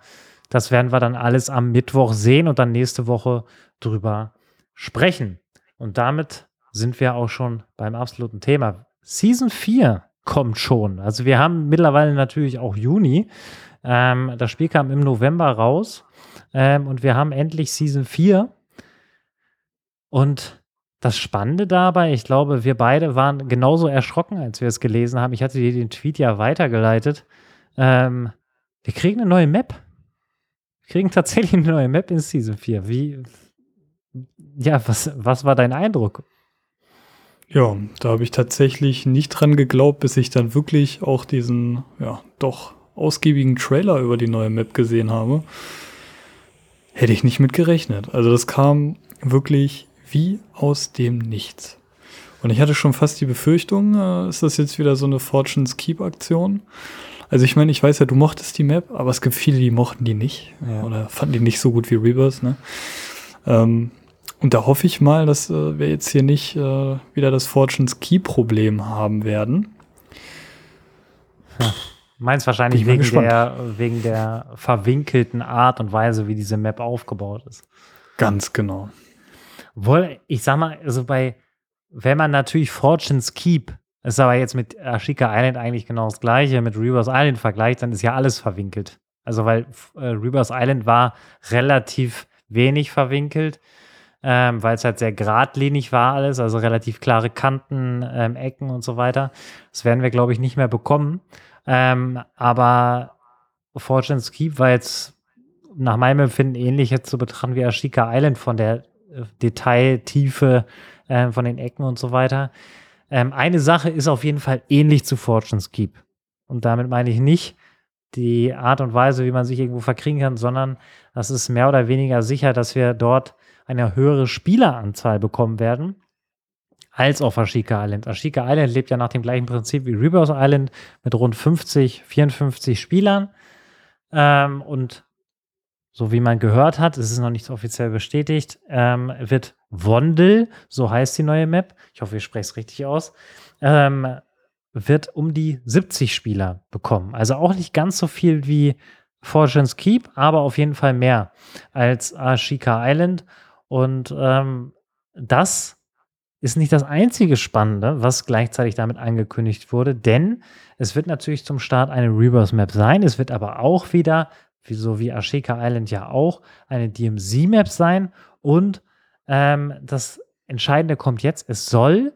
Das werden wir dann alles am Mittwoch sehen und dann nächste Woche drüber sprechen. Und damit sind wir auch schon beim absoluten Thema. Season 4 kommt schon. Also wir haben mittlerweile natürlich auch Juni. Ähm, das Spiel kam im November raus ähm, und wir haben endlich Season 4. Und das Spannende dabei, ich glaube, wir beide waren genauso erschrocken, als wir es gelesen haben. Ich hatte dir den Tweet ja weitergeleitet. Ähm, wir kriegen eine neue Map kriegen tatsächlich eine neue Map in Season 4. Wie, ja, was, was war dein Eindruck? Ja, da habe ich tatsächlich nicht dran geglaubt, bis ich dann wirklich auch diesen, ja, doch ausgiebigen Trailer über die neue Map gesehen habe. Hätte ich nicht mit gerechnet. Also das kam wirklich wie aus dem Nichts. Und ich hatte schon fast die Befürchtung, äh, ist das jetzt wieder so eine Fortune's Keep Aktion? Also ich meine, ich weiß ja, du mochtest die Map, aber es gibt viele, die mochten die nicht ja. oder fanden die nicht so gut wie Rebirth. Ne? Ähm, und da hoffe ich mal, dass äh, wir jetzt hier nicht äh, wieder das Fortune's Key-Problem haben werden. Ja. Meinst wahrscheinlich wegen der, wegen der verwinkelten Art und Weise, wie diese Map aufgebaut ist. Ganz genau. Wohl, ich sag mal, also bei, wenn man natürlich Fortune's Keep ist aber jetzt mit Ashika Island eigentlich genau das gleiche, mit Rebirth Island vergleicht, dann ist ja alles verwinkelt. Also weil äh, Rebirth Island war relativ wenig verwinkelt. ähm, weil es halt sehr geradlinig war alles, also relativ klare Kanten, ähm, Ecken und so weiter. Das werden wir, glaube ich, nicht mehr bekommen. Ähm, aber Fortune's Keep war jetzt nach meinem Empfinden ähnlich jetzt zu betrachten wie Ashika Island von der äh, Detailtiefe äh, von den Ecken und so weiter. Ähm, eine Sache ist auf jeden Fall ähnlich zu Fortune's Keep. Und damit meine ich nicht die Art und Weise, wie man sich irgendwo verkriegen kann, sondern das ist mehr oder weniger sicher, dass wir dort eine höhere Spieleranzahl bekommen werden als auf Ashika Island. Ashika Island lebt ja nach dem gleichen Prinzip wie Rebirth Island mit rund 50, 54 Spielern. Ähm, und so wie man gehört hat, es ist noch nicht offiziell bestätigt, ähm, wird Wondel, so heißt die neue Map, ich hoffe, ich spreche es richtig aus, ähm, wird um die 70 Spieler bekommen. Also auch nicht ganz so viel wie Fortune's Keep, aber auf jeden Fall mehr als Ashika Island. Und ähm, das ist nicht das einzige Spannende, was gleichzeitig damit angekündigt wurde, denn es wird natürlich zum Start eine Rebirth Map sein. Es wird aber auch wieder, wie so wie Ashika Island ja auch, eine DMZ Map sein. Und ähm, das Entscheidende kommt jetzt, es soll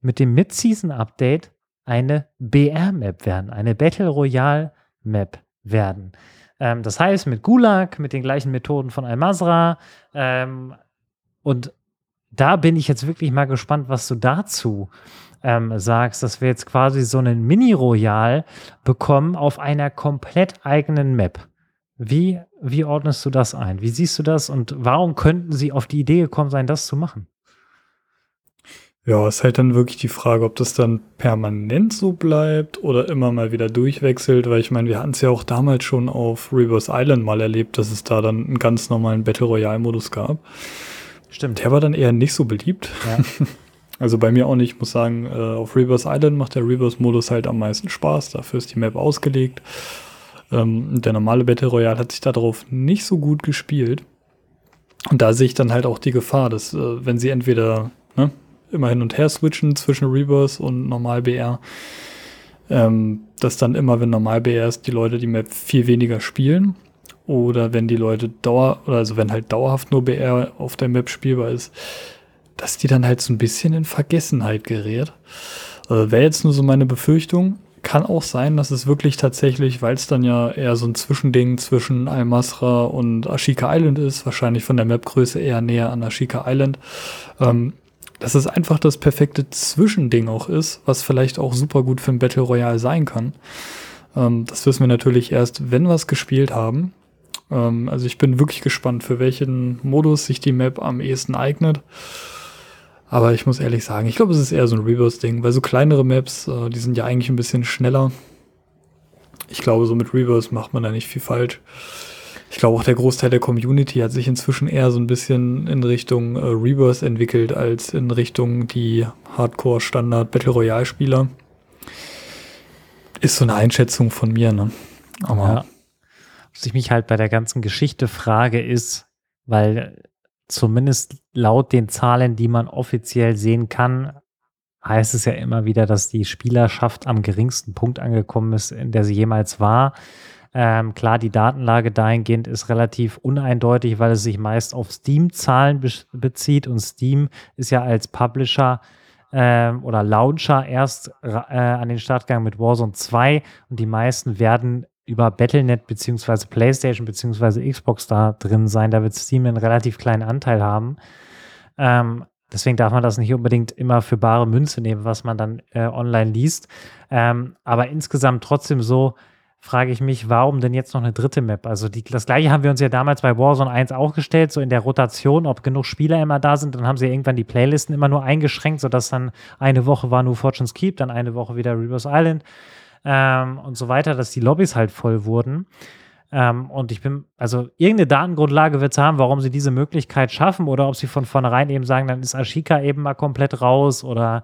mit dem Mid-Season Update eine BR-Map werden, eine Battle Royale Map werden. Ähm, das heißt, mit Gulag, mit den gleichen Methoden von Al-Mazra. Ähm, und da bin ich jetzt wirklich mal gespannt, was du dazu ähm, sagst, dass wir jetzt quasi so einen Mini-Royal bekommen auf einer komplett eigenen Map. Wie, wie ordnest du das ein? Wie siehst du das und warum könnten sie auf die Idee gekommen sein, das zu machen? Ja, ist halt dann wirklich die Frage, ob das dann permanent so bleibt oder immer mal wieder durchwechselt, weil ich meine, wir hatten es ja auch damals schon auf Reverse Island mal erlebt, dass es da dann einen ganz normalen Battle Royale Modus gab. Stimmt. Der war dann eher nicht so beliebt. Ja. <laughs> Also bei mir auch nicht. Ich muss sagen, äh, auf Reverse Island macht der Reverse Modus halt am meisten Spaß. Dafür ist die Map ausgelegt. Ähm, der normale Battle Royale hat sich darauf nicht so gut gespielt. Und da sehe ich dann halt auch die Gefahr, dass äh, wenn sie entweder ne, immer hin und her switchen zwischen Reverse und Normal BR, ähm, dass dann immer, wenn Normal BR ist, die Leute die Map viel weniger spielen. Oder wenn die Leute dauer, also wenn halt dauerhaft nur BR auf der Map spielbar ist, dass die dann halt so ein bisschen in Vergessenheit gerät. Äh, Wäre jetzt nur so meine Befürchtung. Kann auch sein, dass es wirklich tatsächlich, weil es dann ja eher so ein Zwischending zwischen Al-Masra und Ashika Island ist, wahrscheinlich von der Mapgröße eher näher an Ashika Island, ähm, dass es einfach das perfekte Zwischending auch ist, was vielleicht auch super gut für ein Battle Royale sein kann. Ähm, das wissen wir natürlich erst, wenn wir es gespielt haben. Ähm, also ich bin wirklich gespannt, für welchen Modus sich die Map am ehesten eignet. Aber ich muss ehrlich sagen, ich glaube, es ist eher so ein Reverse-Ding, weil so kleinere Maps, äh, die sind ja eigentlich ein bisschen schneller. Ich glaube, so mit Reverse macht man da nicht viel falsch. Ich glaube auch der Großteil der Community hat sich inzwischen eher so ein bisschen in Richtung äh, Reverse entwickelt, als in Richtung die Hardcore-Standard-Battle Royale-Spieler. Ist so eine Einschätzung von mir, ne? Aber ja was ich mich halt bei der ganzen Geschichte frage, ist, weil zumindest laut den Zahlen, die man offiziell sehen kann, heißt es ja immer wieder, dass die Spielerschaft am geringsten Punkt angekommen ist, in der sie jemals war. Ähm, klar, die Datenlage dahingehend ist relativ uneindeutig, weil es sich meist auf Steam-Zahlen be bezieht und Steam ist ja als Publisher ähm, oder Launcher erst äh, an den Start gegangen mit Warzone 2 und die meisten werden über Battlenet beziehungsweise PlayStation beziehungsweise Xbox da drin sein. Da wird Steam einen relativ kleinen Anteil haben. Ähm, deswegen darf man das nicht unbedingt immer für bare Münze nehmen, was man dann äh, online liest. Ähm, aber insgesamt trotzdem so frage ich mich, warum denn jetzt noch eine dritte Map? Also die, das gleiche haben wir uns ja damals bei Warzone 1 auch gestellt, so in der Rotation, ob genug Spieler immer da sind. Dann haben sie irgendwann die Playlisten immer nur eingeschränkt, sodass dann eine Woche war nur Fortune's Keep, dann eine Woche wieder Reverse Island ähm, und so weiter, dass die Lobbys halt voll wurden. Ähm, und ich bin, also irgendeine Datengrundlage wird es haben, warum sie diese Möglichkeit schaffen oder ob sie von vornherein eben sagen, dann ist Ashika eben mal komplett raus oder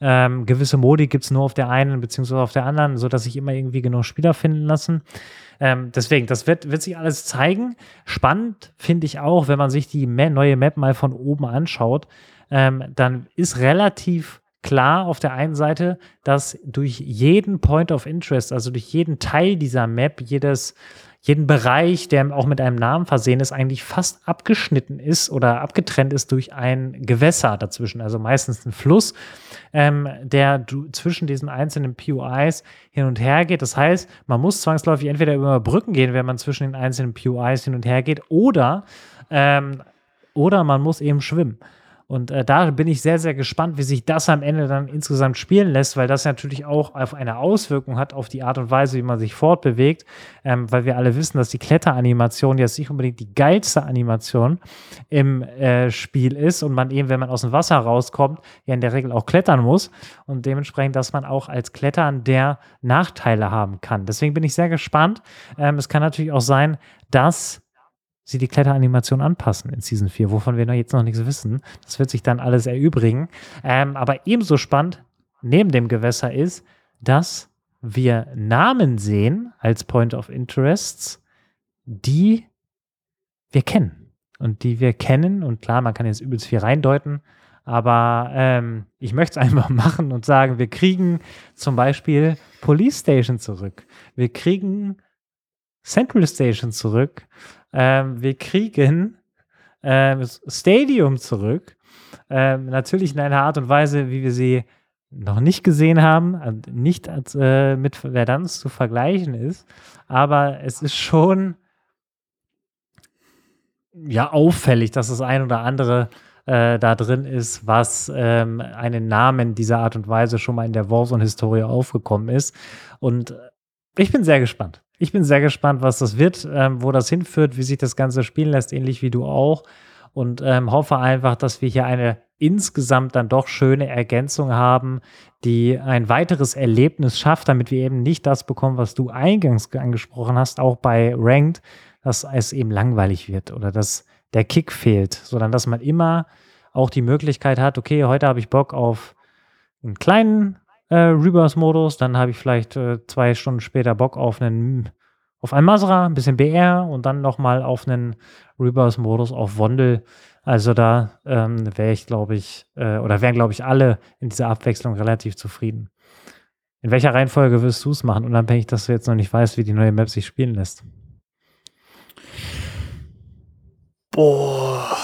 ähm, gewisse Modi gibt es nur auf der einen beziehungsweise auf der anderen, sodass sich immer irgendwie genug Spieler finden lassen. Ähm, deswegen, das wird, wird sich alles zeigen. Spannend finde ich auch, wenn man sich die neue Map mal von oben anschaut, ähm, dann ist relativ klar auf der einen Seite, dass durch jeden Point of Interest, also durch jeden Teil dieser Map, jedes, jeden Bereich, der auch mit einem Namen versehen ist, eigentlich fast abgeschnitten ist oder abgetrennt ist durch ein Gewässer dazwischen, also meistens ein Fluss, ähm, der du, zwischen diesen einzelnen PUIs hin und her geht. Das heißt, man muss zwangsläufig entweder über Brücken gehen, wenn man zwischen den einzelnen PUIs hin und her geht, oder, ähm, oder man muss eben schwimmen. Und äh, da bin ich sehr, sehr gespannt, wie sich das am Ende dann insgesamt spielen lässt, weil das natürlich auch auf eine Auswirkung hat auf die Art und Weise, wie man sich fortbewegt, ähm, weil wir alle wissen, dass die Kletteranimation jetzt nicht unbedingt die geilste Animation im äh, Spiel ist und man eben, wenn man aus dem Wasser rauskommt, ja in der Regel auch klettern muss und dementsprechend, dass man auch als Klettern der Nachteile haben kann. Deswegen bin ich sehr gespannt. Ähm, es kann natürlich auch sein, dass sie die Kletteranimation anpassen in Season 4, wovon wir noch jetzt noch nichts wissen. Das wird sich dann alles erübrigen. Ähm, aber ebenso spannend neben dem Gewässer ist, dass wir Namen sehen als Point of Interests, die wir kennen. Und die wir kennen. Und klar, man kann jetzt übelst viel reindeuten. Aber ähm, ich möchte es <laughs> einfach machen und sagen, wir kriegen zum Beispiel Police Station zurück. Wir kriegen Central Station zurück. Ähm, wir kriegen ähm, Stadium zurück. Ähm, natürlich in einer Art und Weise, wie wir sie noch nicht gesehen haben, nicht als, äh, mit Verdansk zu vergleichen ist, aber es ist schon ja auffällig, dass das ein oder andere äh, da drin ist, was ähm, einen Namen dieser Art und Weise schon mal in der Warzone-Historie aufgekommen ist. Und ich bin sehr gespannt. Ich bin sehr gespannt, was das wird, ähm, wo das hinführt, wie sich das Ganze spielen lässt, ähnlich wie du auch. Und ähm, hoffe einfach, dass wir hier eine insgesamt dann doch schöne Ergänzung haben, die ein weiteres Erlebnis schafft, damit wir eben nicht das bekommen, was du eingangs angesprochen hast, auch bei Ranked, dass es eben langweilig wird oder dass der Kick fehlt, sondern dass man immer auch die Möglichkeit hat, okay, heute habe ich Bock auf einen kleinen äh, Rebirth-Modus. Dann habe ich vielleicht äh, zwei Stunden später Bock auf einen auf ein Masra, ein bisschen BR und dann nochmal auf einen Rebirth-Modus auf Wondel. Also da ähm, wäre ich, glaube ich, äh, oder wären, glaube ich, alle in dieser Abwechslung relativ zufrieden. In welcher Reihenfolge wirst du es machen, unabhängig, dass du jetzt noch nicht weißt, wie die neue Map sich spielen lässt? Boah,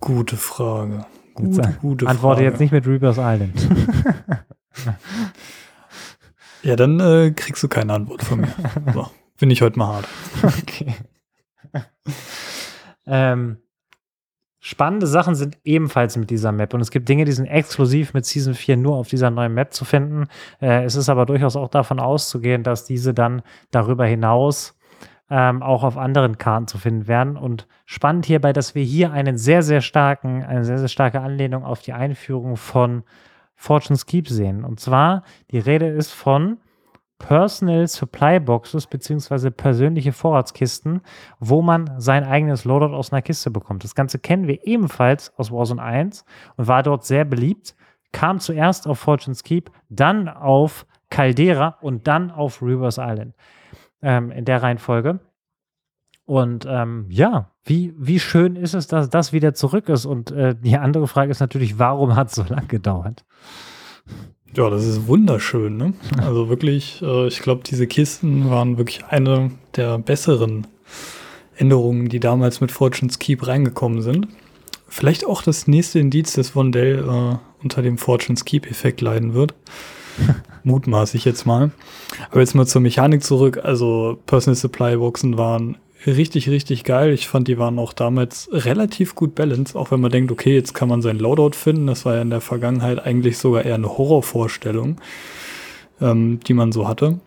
gute Frage. Gute, gute Antworte Frage. jetzt nicht mit Rebirth Island. <laughs> <laughs> ja, dann äh, kriegst du keine Antwort von mir. <laughs> So, bin ich heute mal hart. Okay. <laughs> ähm, spannende Sachen sind ebenfalls mit dieser Map und es gibt Dinge, die sind exklusiv mit Season 4 nur auf dieser neuen Map zu finden. Äh, es ist aber durchaus auch davon auszugehen, dass diese dann darüber hinaus ähm, auch auf anderen Karten zu finden werden. Und spannend hierbei, dass wir hier einen sehr, sehr starken, eine sehr, sehr starke Anlehnung auf die Einführung von Fortune's Keep sehen. Und zwar, die Rede ist von Personal Supply Boxes beziehungsweise persönliche Vorratskisten, wo man sein eigenes Loadout aus einer Kiste bekommt. Das Ganze kennen wir ebenfalls aus Warzone 1 und war dort sehr beliebt. Kam zuerst auf Fortune's Keep, dann auf Caldera und dann auf Reverse Island. Ähm, in der Reihenfolge. Und ähm, ja, wie, wie schön ist es, dass das wieder zurück ist? Und äh, die andere Frage ist natürlich, warum hat es so lange gedauert? Ja, das ist wunderschön. Ne? Also wirklich, äh, ich glaube, diese Kisten waren wirklich eine der besseren Änderungen, die damals mit Fortune's Keep reingekommen sind. Vielleicht auch das nächste Indiz, dass Vondell äh, unter dem Fortune's Keep-Effekt leiden wird. <laughs> Mutmaße ich jetzt mal. Aber jetzt mal zur Mechanik zurück. Also Personal Supply Boxen waren richtig, richtig geil. Ich fand, die waren auch damals relativ gut balanced, auch wenn man denkt, okay, jetzt kann man sein Loadout finden. Das war ja in der Vergangenheit eigentlich sogar eher eine Horrorvorstellung, ähm, die man so hatte.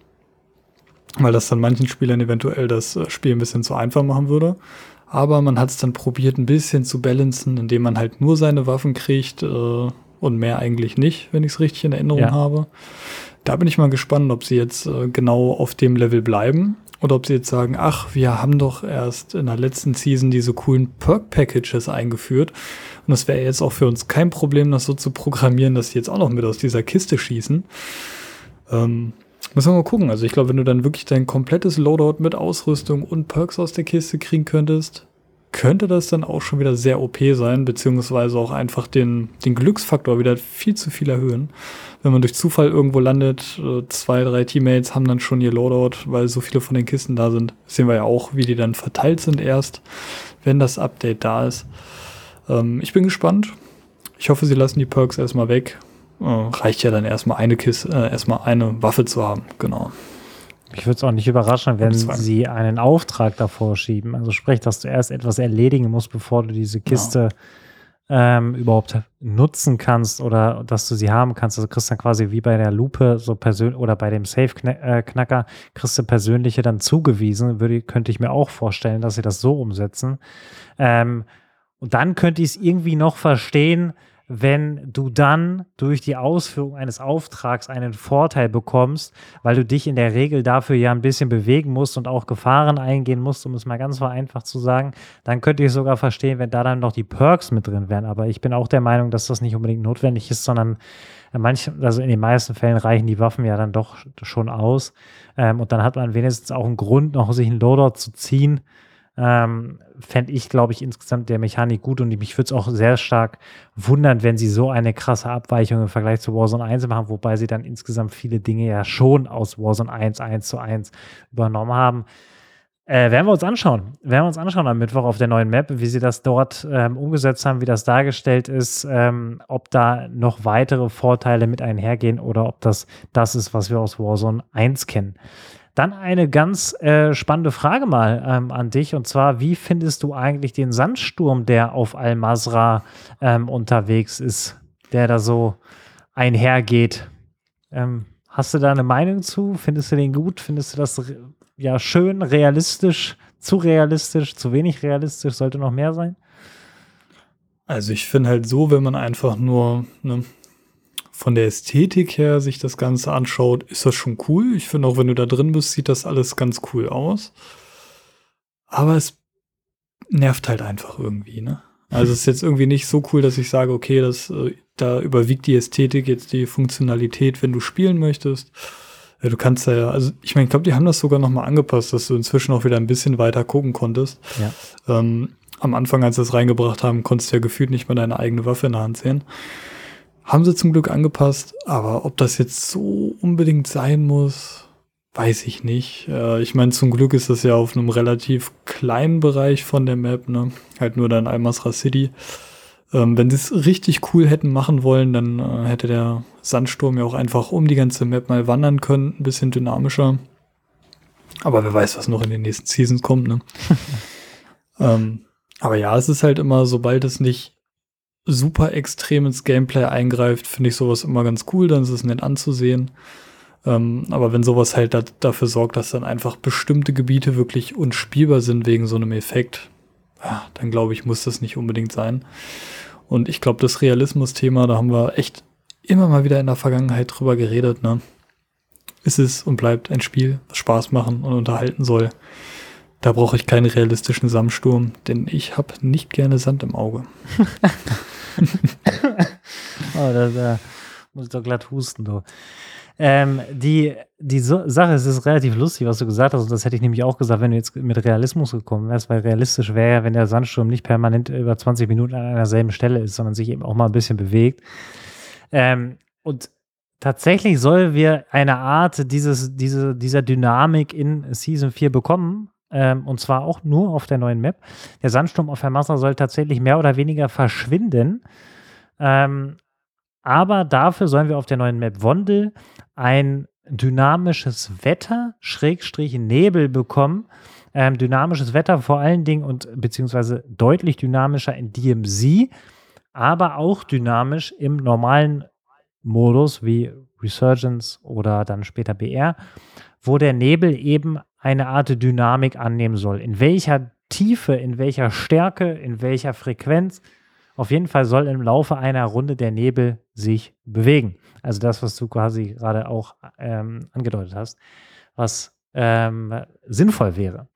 Weil das dann manchen Spielern eventuell das äh, Spiel ein bisschen zu einfach machen würde. Aber man hat es dann probiert, ein bisschen zu balancen, indem man halt nur seine Waffen kriegt äh, und mehr eigentlich nicht, wenn ich es richtig in Erinnerung ja. habe. Da bin ich mal gespannt, ob sie jetzt äh, genau auf dem Level bleiben oder ob sie jetzt sagen, ach, wir haben doch erst in der letzten Season diese coolen Perk-Packages eingeführt. Und das wäre jetzt auch für uns kein Problem, das so zu programmieren, dass sie jetzt auch noch mit aus dieser Kiste schießen. Ähm, müssen wir mal gucken. Also ich glaube, wenn du dann wirklich dein komplettes Loadout mit Ausrüstung und Perks aus der Kiste kriegen könntest, könnte das dann auch schon wieder sehr OP sein, beziehungsweise auch einfach den, den Glücksfaktor wieder viel zu viel erhöhen. Wenn man durch Zufall irgendwo landet, äh, zwei, drei Teammates haben dann schon ihr Loadout, weil so viele von den Kisten da sind. Das sehen wir ja auch, wie die dann verteilt sind erst, wenn das Update da ist. Ähm, ich bin gespannt. Ich hoffe, sie lassen die Perks erstmal weg. Äh, reicht ja dann erstmal eine Kiste, äh, erstmal eine Waffe zu haben, genau. Ich würde es auch nicht überraschen, wenn sie einen Auftrag davor schieben. Also sprich, dass du erst etwas erledigen musst, bevor du diese Kiste ja. Ähm, überhaupt nutzen kannst oder dass du sie haben kannst. Also kriegst dann quasi wie bei der Lupe so persönlich oder bei dem Safe-Knacker kriegst du persönliche dann zugewiesen. Würde, könnte ich mir auch vorstellen, dass sie das so umsetzen. Ähm, und dann könnte ich es irgendwie noch verstehen, wenn du dann durch die Ausführung eines Auftrags einen Vorteil bekommst, weil du dich in der Regel dafür ja ein bisschen bewegen musst und auch Gefahren eingehen musst, um es mal ganz vereinfacht zu sagen, dann könnte ich sogar verstehen, wenn da dann noch die Perks mit drin wären. Aber ich bin auch der Meinung, dass das nicht unbedingt notwendig ist, sondern manch, also in den meisten Fällen reichen die Waffen ja dann doch schon aus. Ähm, und dann hat man wenigstens auch einen Grund, noch sich einen Loader zu ziehen ähm, fände ich, glaube ich, insgesamt der Mechanik gut und mich würde es auch sehr stark wundern, wenn sie so eine krasse Abweichung im Vergleich zu Warzone 1 machen, wobei sie dann insgesamt viele Dinge ja schon aus Warzone 1 1 zu 1 übernommen haben. Äh, werden wir uns anschauen. Werden wir uns anschauen am Mittwoch auf der neuen Map, wie sie das dort ähm, umgesetzt haben, wie das dargestellt ist, ähm, ob da noch weitere Vorteile mit einhergehen oder ob das das ist, was wir aus Warzone 1 kennen. Dann eine ganz äh, spannende Frage mal ähm, an dich und zwar, wie findest du eigentlich den Sandsturm, der auf Al-Masra ähm, unterwegs ist, der da so einhergeht? Ähm, hast du da eine Meinung zu? Findest du den gut? Findest du das ja schön, realistisch, zu realistisch, zu wenig realistisch? Sollte noch mehr sein? Also ich finde halt so, wenn man einfach nur ne, von der Ästhetik her sich das Ganze anschaut, ist das schon cool. Ich finde auch, wenn du da drin bist, sieht das alles ganz cool aus. Aber es nervt halt einfach irgendwie, ne? Also es ist jetzt irgendwie nicht so cool, dass ich sage, okay, das, äh, da überwiegt die Ästhetik jetzt die Funktionalität, wenn du spielen möchtest. Ja, du kannst ja, also ich meine, ich glaube, die haben das sogar noch mal angepasst, dass du inzwischen auch wieder ein bisschen weiter gucken konntest. Ja. Ähm, am Anfang, als sie es reingebracht haben, konntest du ja gefühlt nicht mal deine eigene Waffe in der Hand sehen. Haben sie zum Glück angepasst, aber ob das jetzt so unbedingt sein muss, weiß ich nicht. Äh, ich meine, zum Glück ist das ja auf einem relativ kleinen Bereich von der Map, ne? Halt nur dann Almasra City. Ähm, wenn sie es richtig cool hätten machen wollen, dann äh, hätte der Sandsturm ja auch einfach um die ganze Map mal wandern können, ein bisschen dynamischer. Aber wer weiß, was noch in den nächsten Seasons kommt, ne? <laughs> ähm, aber ja, es ist halt immer, sobald es nicht super extrem ins Gameplay eingreift, finde ich sowas immer ganz cool, dann ist es nett anzusehen. Ähm, aber wenn sowas halt da, dafür sorgt, dass dann einfach bestimmte Gebiete wirklich unspielbar sind wegen so einem Effekt, ja, dann glaube ich, muss das nicht unbedingt sein. Und ich glaube, das Realismus-Thema, da haben wir echt immer mal wieder in der Vergangenheit drüber geredet, ne? Ist es und bleibt ein Spiel, was Spaß machen und unterhalten soll. Da brauche ich keinen realistischen Sandsturm, denn ich habe nicht gerne Sand im Auge. <laughs> oh, da, da muss ich doch glatt husten, du. Ähm, die die Sache es ist relativ lustig, was du gesagt hast. Und das hätte ich nämlich auch gesagt, wenn du jetzt mit Realismus gekommen wärst, weil realistisch wäre wenn der Sandsturm nicht permanent über 20 Minuten an einer selben Stelle ist, sondern sich eben auch mal ein bisschen bewegt. Ähm, und tatsächlich sollen wir eine Art dieses, diese, dieser Dynamik in Season 4 bekommen, ähm, und zwar auch nur auf der neuen Map. Der Sandsturm auf Hermassa soll tatsächlich mehr oder weniger verschwinden. Ähm, aber dafür sollen wir auf der neuen Map Wondel ein dynamisches Wetter, Schrägstrich Nebel bekommen. Ähm, dynamisches Wetter vor allen Dingen und beziehungsweise deutlich dynamischer in DMZ, aber auch dynamisch im normalen Modus wie Resurgence oder dann später BR, wo der Nebel eben eine Art Dynamik annehmen soll. In welcher Tiefe, in welcher Stärke, in welcher Frequenz. Auf jeden Fall soll im Laufe einer Runde der Nebel sich bewegen. Also das, was du quasi gerade auch ähm, angedeutet hast, was ähm, sinnvoll wäre.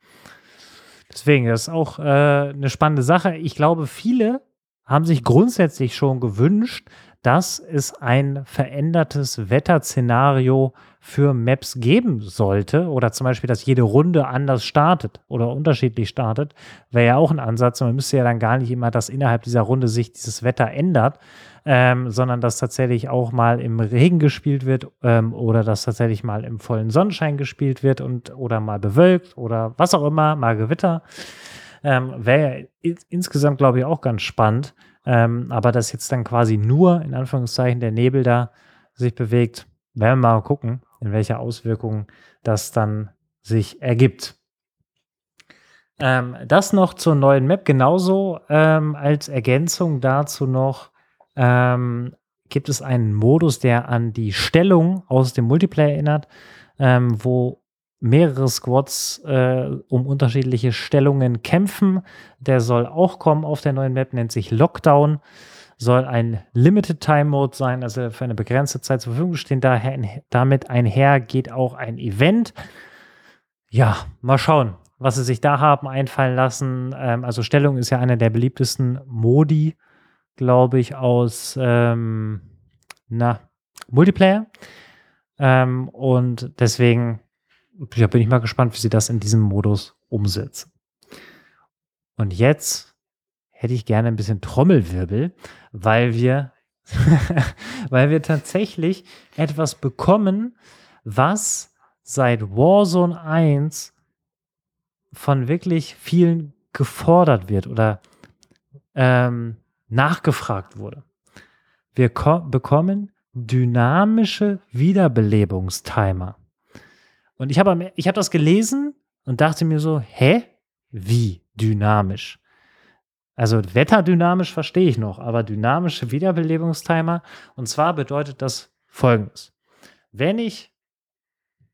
Deswegen, das ist auch äh, eine spannende Sache. Ich glaube, viele haben sich grundsätzlich schon gewünscht, dass es ein verändertes Wetterszenario für Maps geben sollte oder zum Beispiel, dass jede Runde anders startet oder unterschiedlich startet, wäre ja auch ein Ansatz. Man müsste ja dann gar nicht immer, dass innerhalb dieser Runde sich dieses Wetter ändert, ähm, sondern dass tatsächlich auch mal im Regen gespielt wird ähm, oder dass tatsächlich mal im vollen Sonnenschein gespielt wird und oder mal bewölkt oder was auch immer, mal Gewitter. Ähm, wäre ja insgesamt, glaube ich, auch ganz spannend. Ähm, aber dass jetzt dann quasi nur, in Anführungszeichen, der Nebel da sich bewegt, werden wir mal gucken in welcher Auswirkung das dann sich ergibt. Ähm, das noch zur neuen Map. Genauso ähm, als Ergänzung dazu noch ähm, gibt es einen Modus, der an die Stellung aus dem Multiplayer erinnert, ähm, wo mehrere Squads äh, um unterschiedliche Stellungen kämpfen. Der soll auch kommen auf der neuen Map, nennt sich Lockdown soll ein Limited Time Mode sein, also für eine begrenzte Zeit zur Verfügung stehen. Daher, damit einher geht auch ein Event. Ja, mal schauen, was sie sich da haben einfallen lassen. Ähm, also Stellung ist ja einer der beliebtesten Modi, glaube ich, aus ähm, na, Multiplayer. Ähm, und deswegen ja, bin ich mal gespannt, wie sie das in diesem Modus umsetzen. Und jetzt hätte ich gerne ein bisschen Trommelwirbel, weil wir, <laughs> weil wir tatsächlich etwas bekommen, was seit Warzone 1 von wirklich vielen gefordert wird oder ähm, nachgefragt wurde. Wir bekommen dynamische Wiederbelebungstimer. Und ich habe ich hab das gelesen und dachte mir so, hä? Wie dynamisch? Also wetterdynamisch verstehe ich noch, aber dynamische Wiederbelebungstimer. Und zwar bedeutet das folgendes. Wenn ich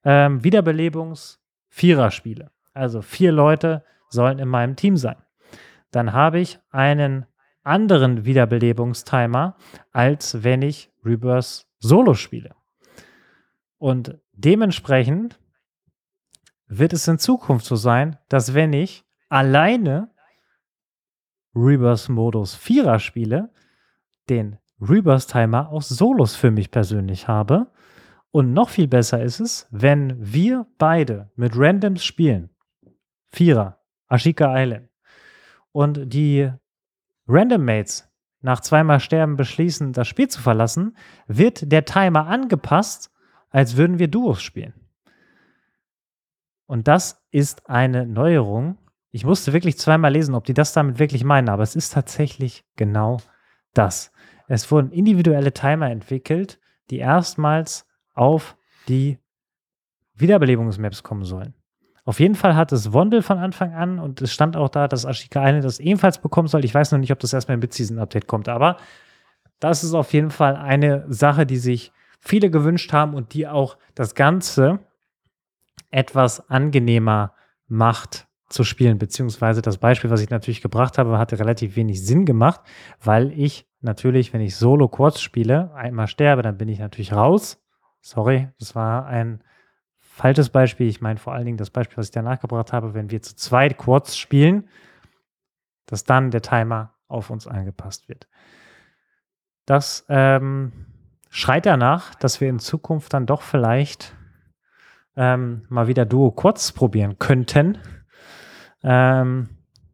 ähm, Wiederbelebungs-Vierer spiele, also vier Leute sollen in meinem Team sein, dann habe ich einen anderen Wiederbelebungstimer, als wenn ich Reverse Solo spiele. Und dementsprechend wird es in Zukunft so sein, dass wenn ich alleine Rebirth-Modus Vierer spiele, den Rebirth-Timer aus Solos für mich persönlich habe. Und noch viel besser ist es, wenn wir beide mit Randoms spielen. Vierer, Ashika Island. Und die Random Mates nach zweimal Sterben beschließen, das Spiel zu verlassen, wird der Timer angepasst, als würden wir Duos spielen. Und das ist eine Neuerung, ich musste wirklich zweimal lesen, ob die das damit wirklich meinen, aber es ist tatsächlich genau das. Es wurden individuelle Timer entwickelt, die erstmals auf die Wiederbelebungsmaps kommen sollen. Auf jeden Fall hat es Wondel von Anfang an und es stand auch da, dass Ashika Island das ebenfalls bekommen soll. Ich weiß noch nicht, ob das erstmal im Mid-Season-Update kommt, aber das ist auf jeden Fall eine Sache, die sich viele gewünscht haben und die auch das Ganze etwas angenehmer macht zu spielen, beziehungsweise das Beispiel, was ich natürlich gebracht habe, hatte relativ wenig Sinn gemacht, weil ich natürlich, wenn ich Solo Quads spiele, einmal sterbe, dann bin ich natürlich raus. Sorry, das war ein falsches Beispiel. Ich meine vor allen Dingen das Beispiel, was ich danach gebracht habe, wenn wir zu zweit Quads spielen, dass dann der Timer auf uns angepasst wird. Das ähm, schreit danach, dass wir in Zukunft dann doch vielleicht ähm, mal wieder Duo Quads probieren könnten ähm,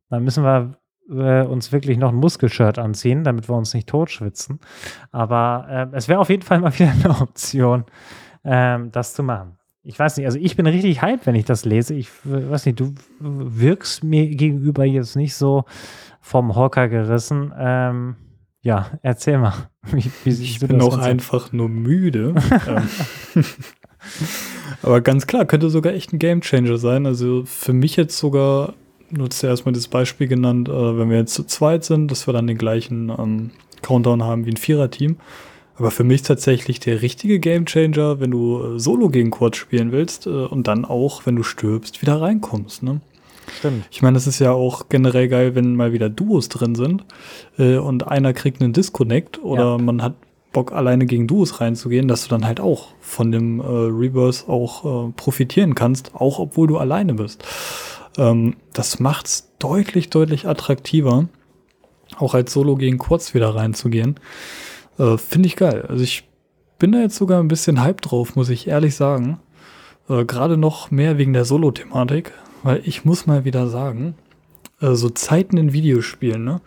dann müssen wir äh, uns wirklich noch ein Muskelshirt anziehen, damit wir uns nicht totschwitzen. Aber äh, es wäre auf jeden Fall mal wieder eine Option, ähm, das zu machen. Ich weiß nicht, also ich bin richtig hyped, wenn ich das lese. Ich weiß nicht, du wirkst mir gegenüber jetzt nicht so vom Hocker gerissen. Ähm, ja, erzähl mal. <laughs> Wie, wie ich bin auch einfach nur müde. <laughs> <laughs> Aber ganz klar, könnte sogar echt ein Gamechanger sein. Also für mich jetzt sogar, nutzt ja erstmal das Beispiel genannt, äh, wenn wir jetzt zu zweit sind, dass wir dann den gleichen ähm, Countdown haben wie ein Viererteam. Aber für mich tatsächlich der richtige Gamechanger, wenn du äh, Solo gegen Quad spielen willst äh, und dann auch, wenn du stirbst, wieder reinkommst. Ne? Stimmt. Ich meine, das ist ja auch generell geil, wenn mal wieder Duos drin sind äh, und einer kriegt einen Disconnect oder ja. man hat Bock, alleine gegen Duos reinzugehen, dass du dann halt auch von dem äh, Reverse auch äh, profitieren kannst, auch obwohl du alleine bist. Ähm, das macht's deutlich, deutlich attraktiver, auch als Solo gegen Quads wieder reinzugehen. Äh, Finde ich geil. Also ich bin da jetzt sogar ein bisschen hype drauf, muss ich ehrlich sagen. Äh, Gerade noch mehr wegen der Solo-Thematik, weil ich muss mal wieder sagen, äh, so Zeiten in Videospielen, ne?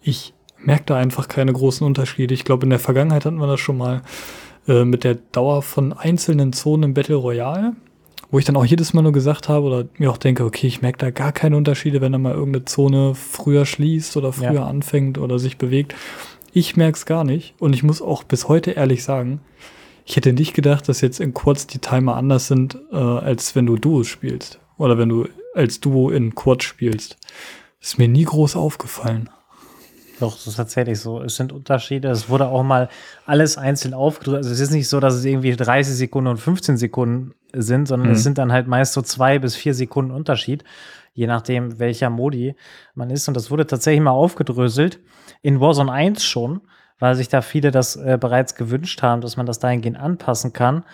Ich merke da einfach keine großen Unterschiede. Ich glaube, in der Vergangenheit hatten wir das schon mal äh, mit der Dauer von einzelnen Zonen im Battle Royale, wo ich dann auch jedes Mal nur gesagt habe oder mir auch denke, okay, ich merke da gar keine Unterschiede, wenn da mal irgendeine Zone früher schließt oder früher ja. anfängt oder sich bewegt. Ich merke es gar nicht und ich muss auch bis heute ehrlich sagen, ich hätte nicht gedacht, dass jetzt in Quads die Timer anders sind, äh, als wenn du Duos spielst oder wenn du als Duo in Quad spielst. Ist mir nie groß aufgefallen. Doch, das ist tatsächlich so. Es sind Unterschiede. Es wurde auch mal alles einzeln aufgedrückt. Also es ist nicht so, dass es irgendwie 30 Sekunden und 15 Sekunden sind, sondern mhm. es sind dann halt meist so zwei bis vier Sekunden Unterschied, je nachdem, welcher Modi man ist. Und das wurde tatsächlich mal aufgedröselt. In Warzone 1 schon, weil sich da viele das äh, bereits gewünscht haben, dass man das dahingehend anpassen kann.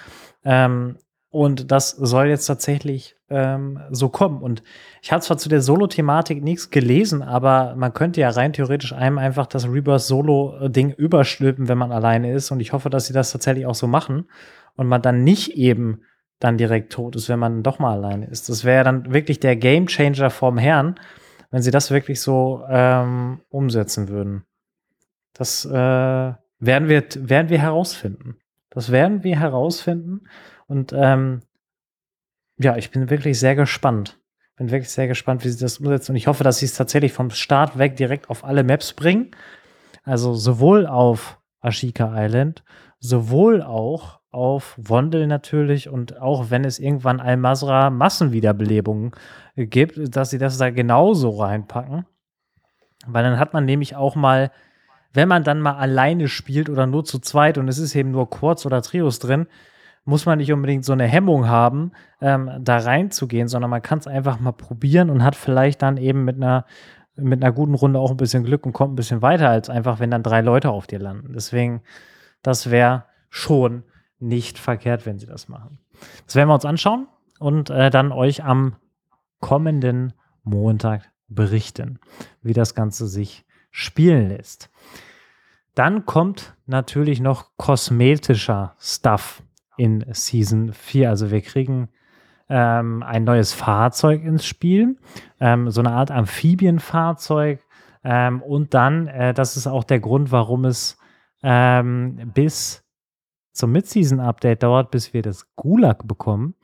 Ähm, und das soll jetzt tatsächlich ähm, so kommen. Und ich habe zwar zu der Solo-Thematik nichts gelesen, aber man könnte ja rein theoretisch einem einfach das Rebirth-Solo-Ding überstülpen, wenn man alleine ist. Und ich hoffe, dass sie das tatsächlich auch so machen und man dann nicht eben dann direkt tot ist, wenn man doch mal alleine ist. Das wäre dann wirklich der Game Changer vom Herrn, wenn sie das wirklich so ähm, umsetzen würden. Das äh, werden, wir, werden wir herausfinden. Das werden wir herausfinden. Und ähm, ja, ich bin wirklich sehr gespannt. Bin wirklich sehr gespannt, wie sie das umsetzen. Und ich hoffe, dass sie es tatsächlich vom Start weg direkt auf alle Maps bringen. Also sowohl auf Ashika Island, sowohl auch auf Wondel natürlich und auch wenn es irgendwann Al-Masra Massenwiederbelebungen gibt, dass sie das da genauso reinpacken. Weil dann hat man nämlich auch mal, wenn man dann mal alleine spielt oder nur zu zweit und es ist eben nur Quads oder Trios drin, muss man nicht unbedingt so eine Hemmung haben, ähm, da reinzugehen, sondern man kann es einfach mal probieren und hat vielleicht dann eben mit einer, mit einer guten Runde auch ein bisschen Glück und kommt ein bisschen weiter, als einfach, wenn dann drei Leute auf dir landen. Deswegen, das wäre schon nicht verkehrt, wenn sie das machen. Das werden wir uns anschauen und äh, dann euch am kommenden Montag berichten, wie das Ganze sich spielen lässt. Dann kommt natürlich noch kosmetischer Stuff in Season 4. Also wir kriegen ähm, ein neues Fahrzeug ins Spiel, ähm, so eine Art Amphibienfahrzeug. Ähm, und dann, äh, das ist auch der Grund, warum es ähm, bis zum Mid-Season-Update dauert, bis wir das Gulag bekommen,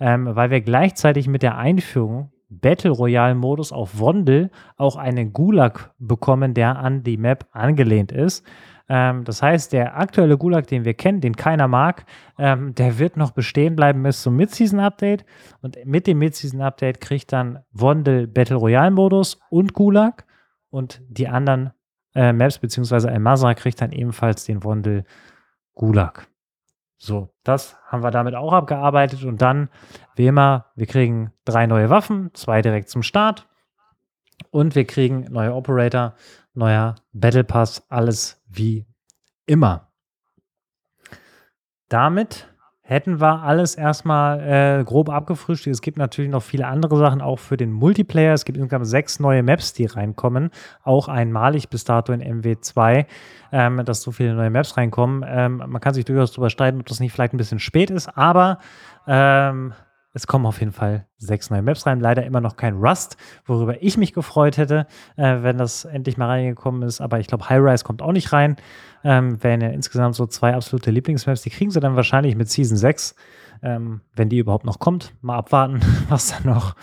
ähm, weil wir gleichzeitig mit der Einführung Battle Royale-Modus auf Wondel auch einen Gulag bekommen, der an die Map angelehnt ist. Ähm, das heißt, der aktuelle Gulag, den wir kennen, den keiner mag, ähm, der wird noch bestehen bleiben bis zum Mid-Season-Update. Und mit dem Mid-Season-Update kriegt dann Wondel Battle Royale-Modus und Gulag. Und die anderen äh, Maps, beziehungsweise Al-Mazra kriegt dann ebenfalls den Wondel Gulag. So, das haben wir damit auch abgearbeitet. Und dann, wie immer, wir kriegen drei neue Waffen, zwei direkt zum Start. Und wir kriegen neue Operator, neuer Battle Pass, alles wie immer. Damit hätten wir alles erstmal äh, grob abgefrühstückt. Es gibt natürlich noch viele andere Sachen, auch für den Multiplayer. Es gibt insgesamt sechs neue Maps, die reinkommen. Auch einmalig bis dato in MW2, ähm, dass so viele neue Maps reinkommen. Ähm, man kann sich durchaus darüber streiten, ob das nicht vielleicht ein bisschen spät ist, aber ähm, es kommen auf jeden Fall sechs neue Maps rein. Leider immer noch kein Rust, worüber ich mich gefreut hätte, äh, wenn das endlich mal reingekommen ist. Aber ich glaube, High Rise kommt auch nicht rein. Ähm, wären ja insgesamt so zwei absolute Lieblingsmaps. Die kriegen sie dann wahrscheinlich mit Season 6, ähm, wenn die überhaupt noch kommt. Mal abwarten, <laughs> was dann noch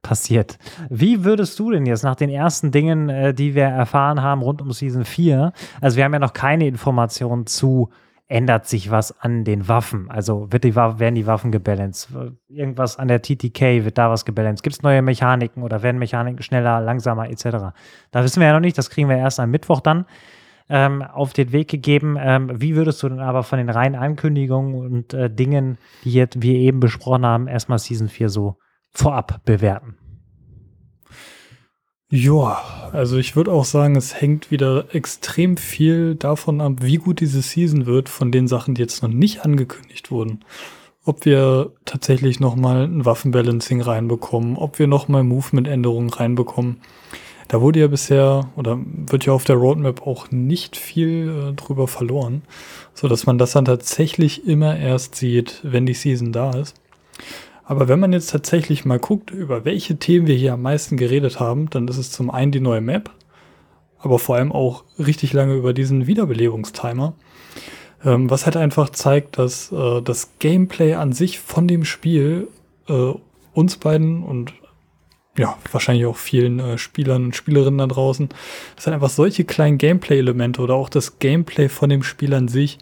passiert. Wie würdest du denn jetzt nach den ersten Dingen, äh, die wir erfahren haben rund um Season 4, also wir haben ja noch keine Informationen zu ändert sich was an den Waffen? Also wird die, werden die Waffen gebalanced? Irgendwas an der TTK, wird da was gebalanced? Gibt es neue Mechaniken oder werden Mechaniken schneller, langsamer etc.? Da wissen wir ja noch nicht, das kriegen wir erst am Mittwoch dann ähm, auf den Weg gegeben. Ähm, wie würdest du denn aber von den reinen Ankündigungen und äh, Dingen, die jetzt, wir eben besprochen haben, erstmal Season 4 so vorab bewerten? Ja, also ich würde auch sagen, es hängt wieder extrem viel davon ab, wie gut diese Season wird, von den Sachen, die jetzt noch nicht angekündigt wurden. Ob wir tatsächlich nochmal ein Waffenbalancing reinbekommen, ob wir nochmal Movement-Änderungen reinbekommen. Da wurde ja bisher oder wird ja auf der Roadmap auch nicht viel äh, drüber verloren, so dass man das dann tatsächlich immer erst sieht, wenn die Season da ist. Aber wenn man jetzt tatsächlich mal guckt, über welche Themen wir hier am meisten geredet haben, dann ist es zum einen die neue Map, aber vor allem auch richtig lange über diesen Wiederbelebungstimer. Ähm, was halt einfach zeigt, dass äh, das Gameplay an sich von dem Spiel äh, uns beiden und ja, wahrscheinlich auch vielen äh, Spielern und Spielerinnen da draußen, dass halt einfach solche kleinen Gameplay-Elemente oder auch das Gameplay von dem Spiel an sich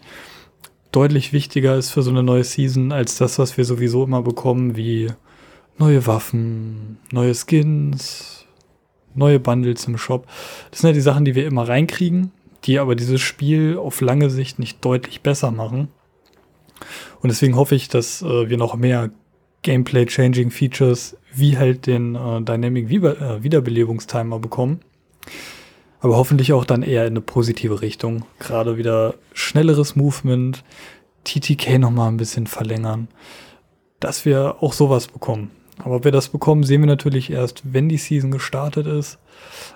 deutlich wichtiger ist für so eine neue Season als das, was wir sowieso immer bekommen, wie neue Waffen, neue Skins, neue Bundles im Shop. Das sind ja die Sachen, die wir immer reinkriegen, die aber dieses Spiel auf lange Sicht nicht deutlich besser machen. Und deswegen hoffe ich, dass äh, wir noch mehr Gameplay-Changing Features wie halt den äh, Dynamic äh, Wiederbelebungstimer bekommen aber hoffentlich auch dann eher in eine positive Richtung. Gerade wieder schnelleres Movement, TTK nochmal ein bisschen verlängern, dass wir auch sowas bekommen. Aber ob wir das bekommen, sehen wir natürlich erst, wenn die Season gestartet ist.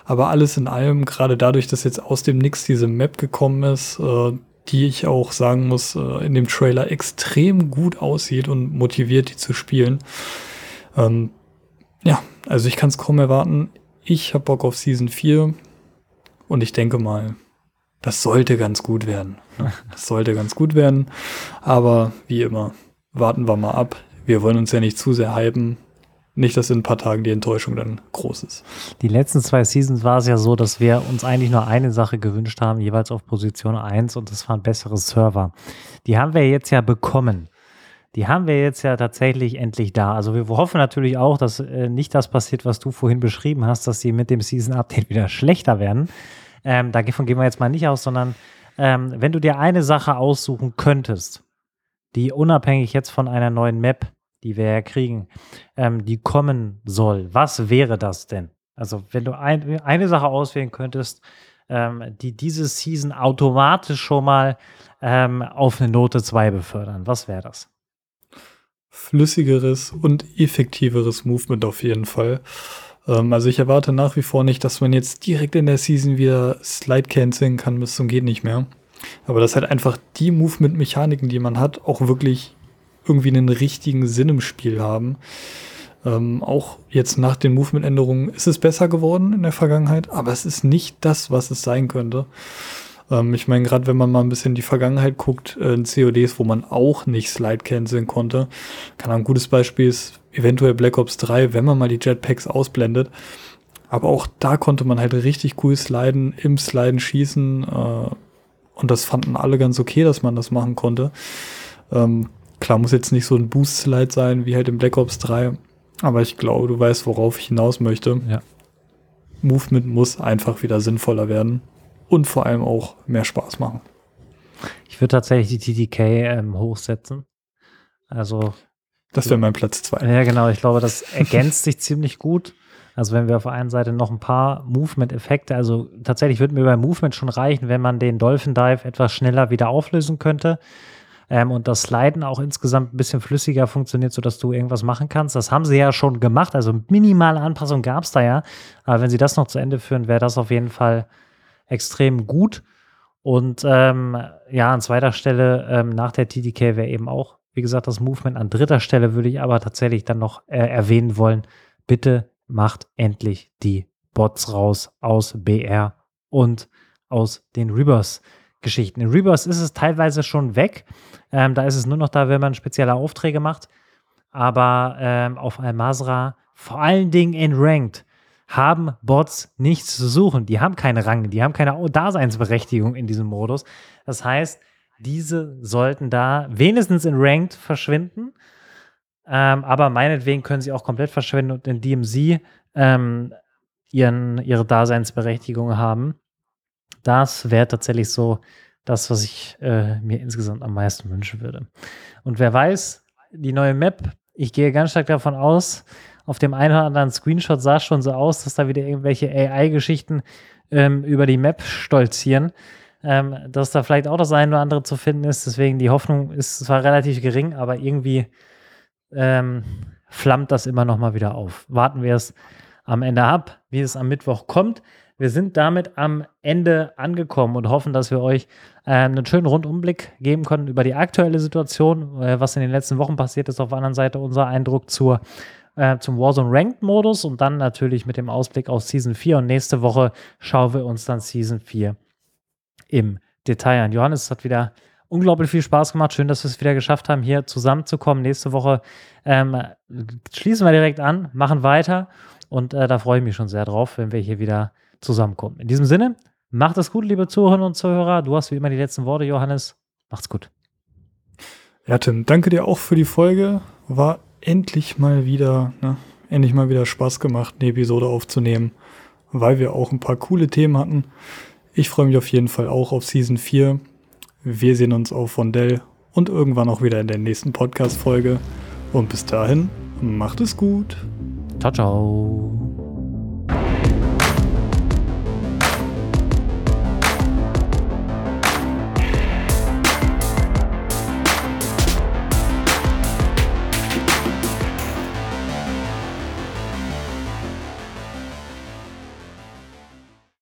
Aber alles in allem, gerade dadurch, dass jetzt aus dem Nix diese Map gekommen ist, äh, die ich auch sagen muss, äh, in dem Trailer extrem gut aussieht und motiviert, die zu spielen. Ähm, ja, also ich kann es kaum erwarten. Ich habe Bock auf Season 4. Und ich denke mal, das sollte ganz gut werden. Ne? Das sollte ganz gut werden. Aber wie immer, warten wir mal ab. Wir wollen uns ja nicht zu sehr hypen. Nicht, dass in ein paar Tagen die Enttäuschung dann groß ist. Die letzten zwei Seasons war es ja so, dass wir uns eigentlich nur eine Sache gewünscht haben, jeweils auf Position 1 und das waren bessere Server. Die haben wir jetzt ja bekommen. Die haben wir jetzt ja tatsächlich endlich da. Also wir hoffen natürlich auch, dass äh, nicht das passiert, was du vorhin beschrieben hast, dass sie mit dem Season Update <laughs> wieder schlechter werden. Ähm, davon gehen wir jetzt mal nicht aus, sondern ähm, wenn du dir eine Sache aussuchen könntest, die unabhängig jetzt von einer neuen Map, die wir ja kriegen, ähm, die kommen soll, was wäre das denn? Also wenn du ein, eine Sache auswählen könntest, ähm, die diese Season automatisch schon mal ähm, auf eine Note 2 befördern, was wäre das? Flüssigeres und effektiveres Movement auf jeden Fall. Ähm, also ich erwarte nach wie vor nicht, dass man jetzt direkt in der Season wieder Slide canceln kann bis zum geht nicht mehr. Aber dass halt einfach die Movement-Mechaniken, die man hat, auch wirklich irgendwie einen richtigen Sinn im Spiel haben. Ähm, auch jetzt nach den Movement-Änderungen ist es besser geworden in der Vergangenheit, aber es ist nicht das, was es sein könnte. Ähm, ich meine, gerade wenn man mal ein bisschen in die Vergangenheit guckt, äh, in CODs, wo man auch nicht Slide canceln konnte, kann ein gutes Beispiel ist eventuell Black Ops 3, wenn man mal die Jetpacks ausblendet. Aber auch da konnte man halt richtig cool sliden, im Sliden schießen. Äh, und das fanden alle ganz okay, dass man das machen konnte. Ähm, klar, muss jetzt nicht so ein Boost-Slide sein, wie halt im Black Ops 3. Aber ich glaube, du weißt, worauf ich hinaus möchte. Ja. Movement muss einfach wieder sinnvoller werden und vor allem auch mehr Spaß machen. Ich würde tatsächlich die TTK ähm, hochsetzen. Also. Das wäre mein Platz zwei. Ja, genau. Ich glaube, das <laughs> ergänzt sich ziemlich gut. Also wenn wir auf der einen Seite noch ein paar Movement-Effekte, also tatsächlich würde mir bei Movement schon reichen, wenn man den Dolphin Dive etwas schneller wieder auflösen könnte ähm, und das Sliden auch insgesamt ein bisschen flüssiger funktioniert, sodass du irgendwas machen kannst. Das haben sie ja schon gemacht, also minimale Anpassung gab es da ja. Aber wenn sie das noch zu Ende führen, wäre das auf jeden Fall extrem gut. Und ähm, ja, an zweiter Stelle ähm, nach der TDK wäre eben auch, wie gesagt, das Movement. An dritter Stelle würde ich aber tatsächlich dann noch äh, erwähnen wollen, bitte macht endlich die Bots raus aus BR und aus den Reverse-Geschichten. In Reverse ist es teilweise schon weg. Ähm, da ist es nur noch da, wenn man spezielle Aufträge macht. Aber ähm, auf Almazra, vor allen Dingen in Ranked, haben Bots nichts zu suchen. Die haben keine Rang, die haben keine Daseinsberechtigung in diesem Modus. Das heißt, diese sollten da wenigstens in Ranked verschwinden. Ähm, aber meinetwegen können sie auch komplett verschwinden und in DMZ ähm, ihren, ihre Daseinsberechtigung haben. Das wäre tatsächlich so das, was ich äh, mir insgesamt am meisten wünschen würde. Und wer weiß, die neue Map, ich gehe ganz stark davon aus, auf dem einen oder anderen Screenshot sah es schon so aus, dass da wieder irgendwelche AI-Geschichten ähm, über die Map stolzieren. Ähm, dass da vielleicht auch das eine oder andere zu finden ist. Deswegen die Hoffnung ist zwar relativ gering, aber irgendwie ähm, flammt das immer noch mal wieder auf. Warten wir es am Ende ab, wie es am Mittwoch kommt. Wir sind damit am Ende angekommen und hoffen, dass wir euch äh, einen schönen Rundumblick geben können über die aktuelle Situation, äh, was in den letzten Wochen passiert ist. Auf der anderen Seite unser Eindruck zur, äh, zum Warzone Ranked Modus und dann natürlich mit dem Ausblick auf Season 4. Und nächste Woche schauen wir uns dann Season 4 im Detail an. Johannes hat wieder unglaublich viel Spaß gemacht. Schön, dass wir es wieder geschafft haben, hier zusammenzukommen. Nächste Woche ähm, schließen wir direkt an, machen weiter und äh, da freue ich mich schon sehr drauf, wenn wir hier wieder zusammenkommen. In diesem Sinne, macht es gut, liebe Zuhörerinnen und Zuhörer. Du hast wie immer die letzten Worte, Johannes. Macht's gut. Ja, Tim, danke dir auch für die Folge. War endlich mal wieder, ne, endlich mal wieder Spaß gemacht, eine Episode aufzunehmen, weil wir auch ein paar coole Themen hatten. Ich freue mich auf jeden Fall auch auf Season 4. Wir sehen uns auf Vondell und irgendwann auch wieder in der nächsten Podcast-Folge. Und bis dahin, macht es gut. Ciao, ciao.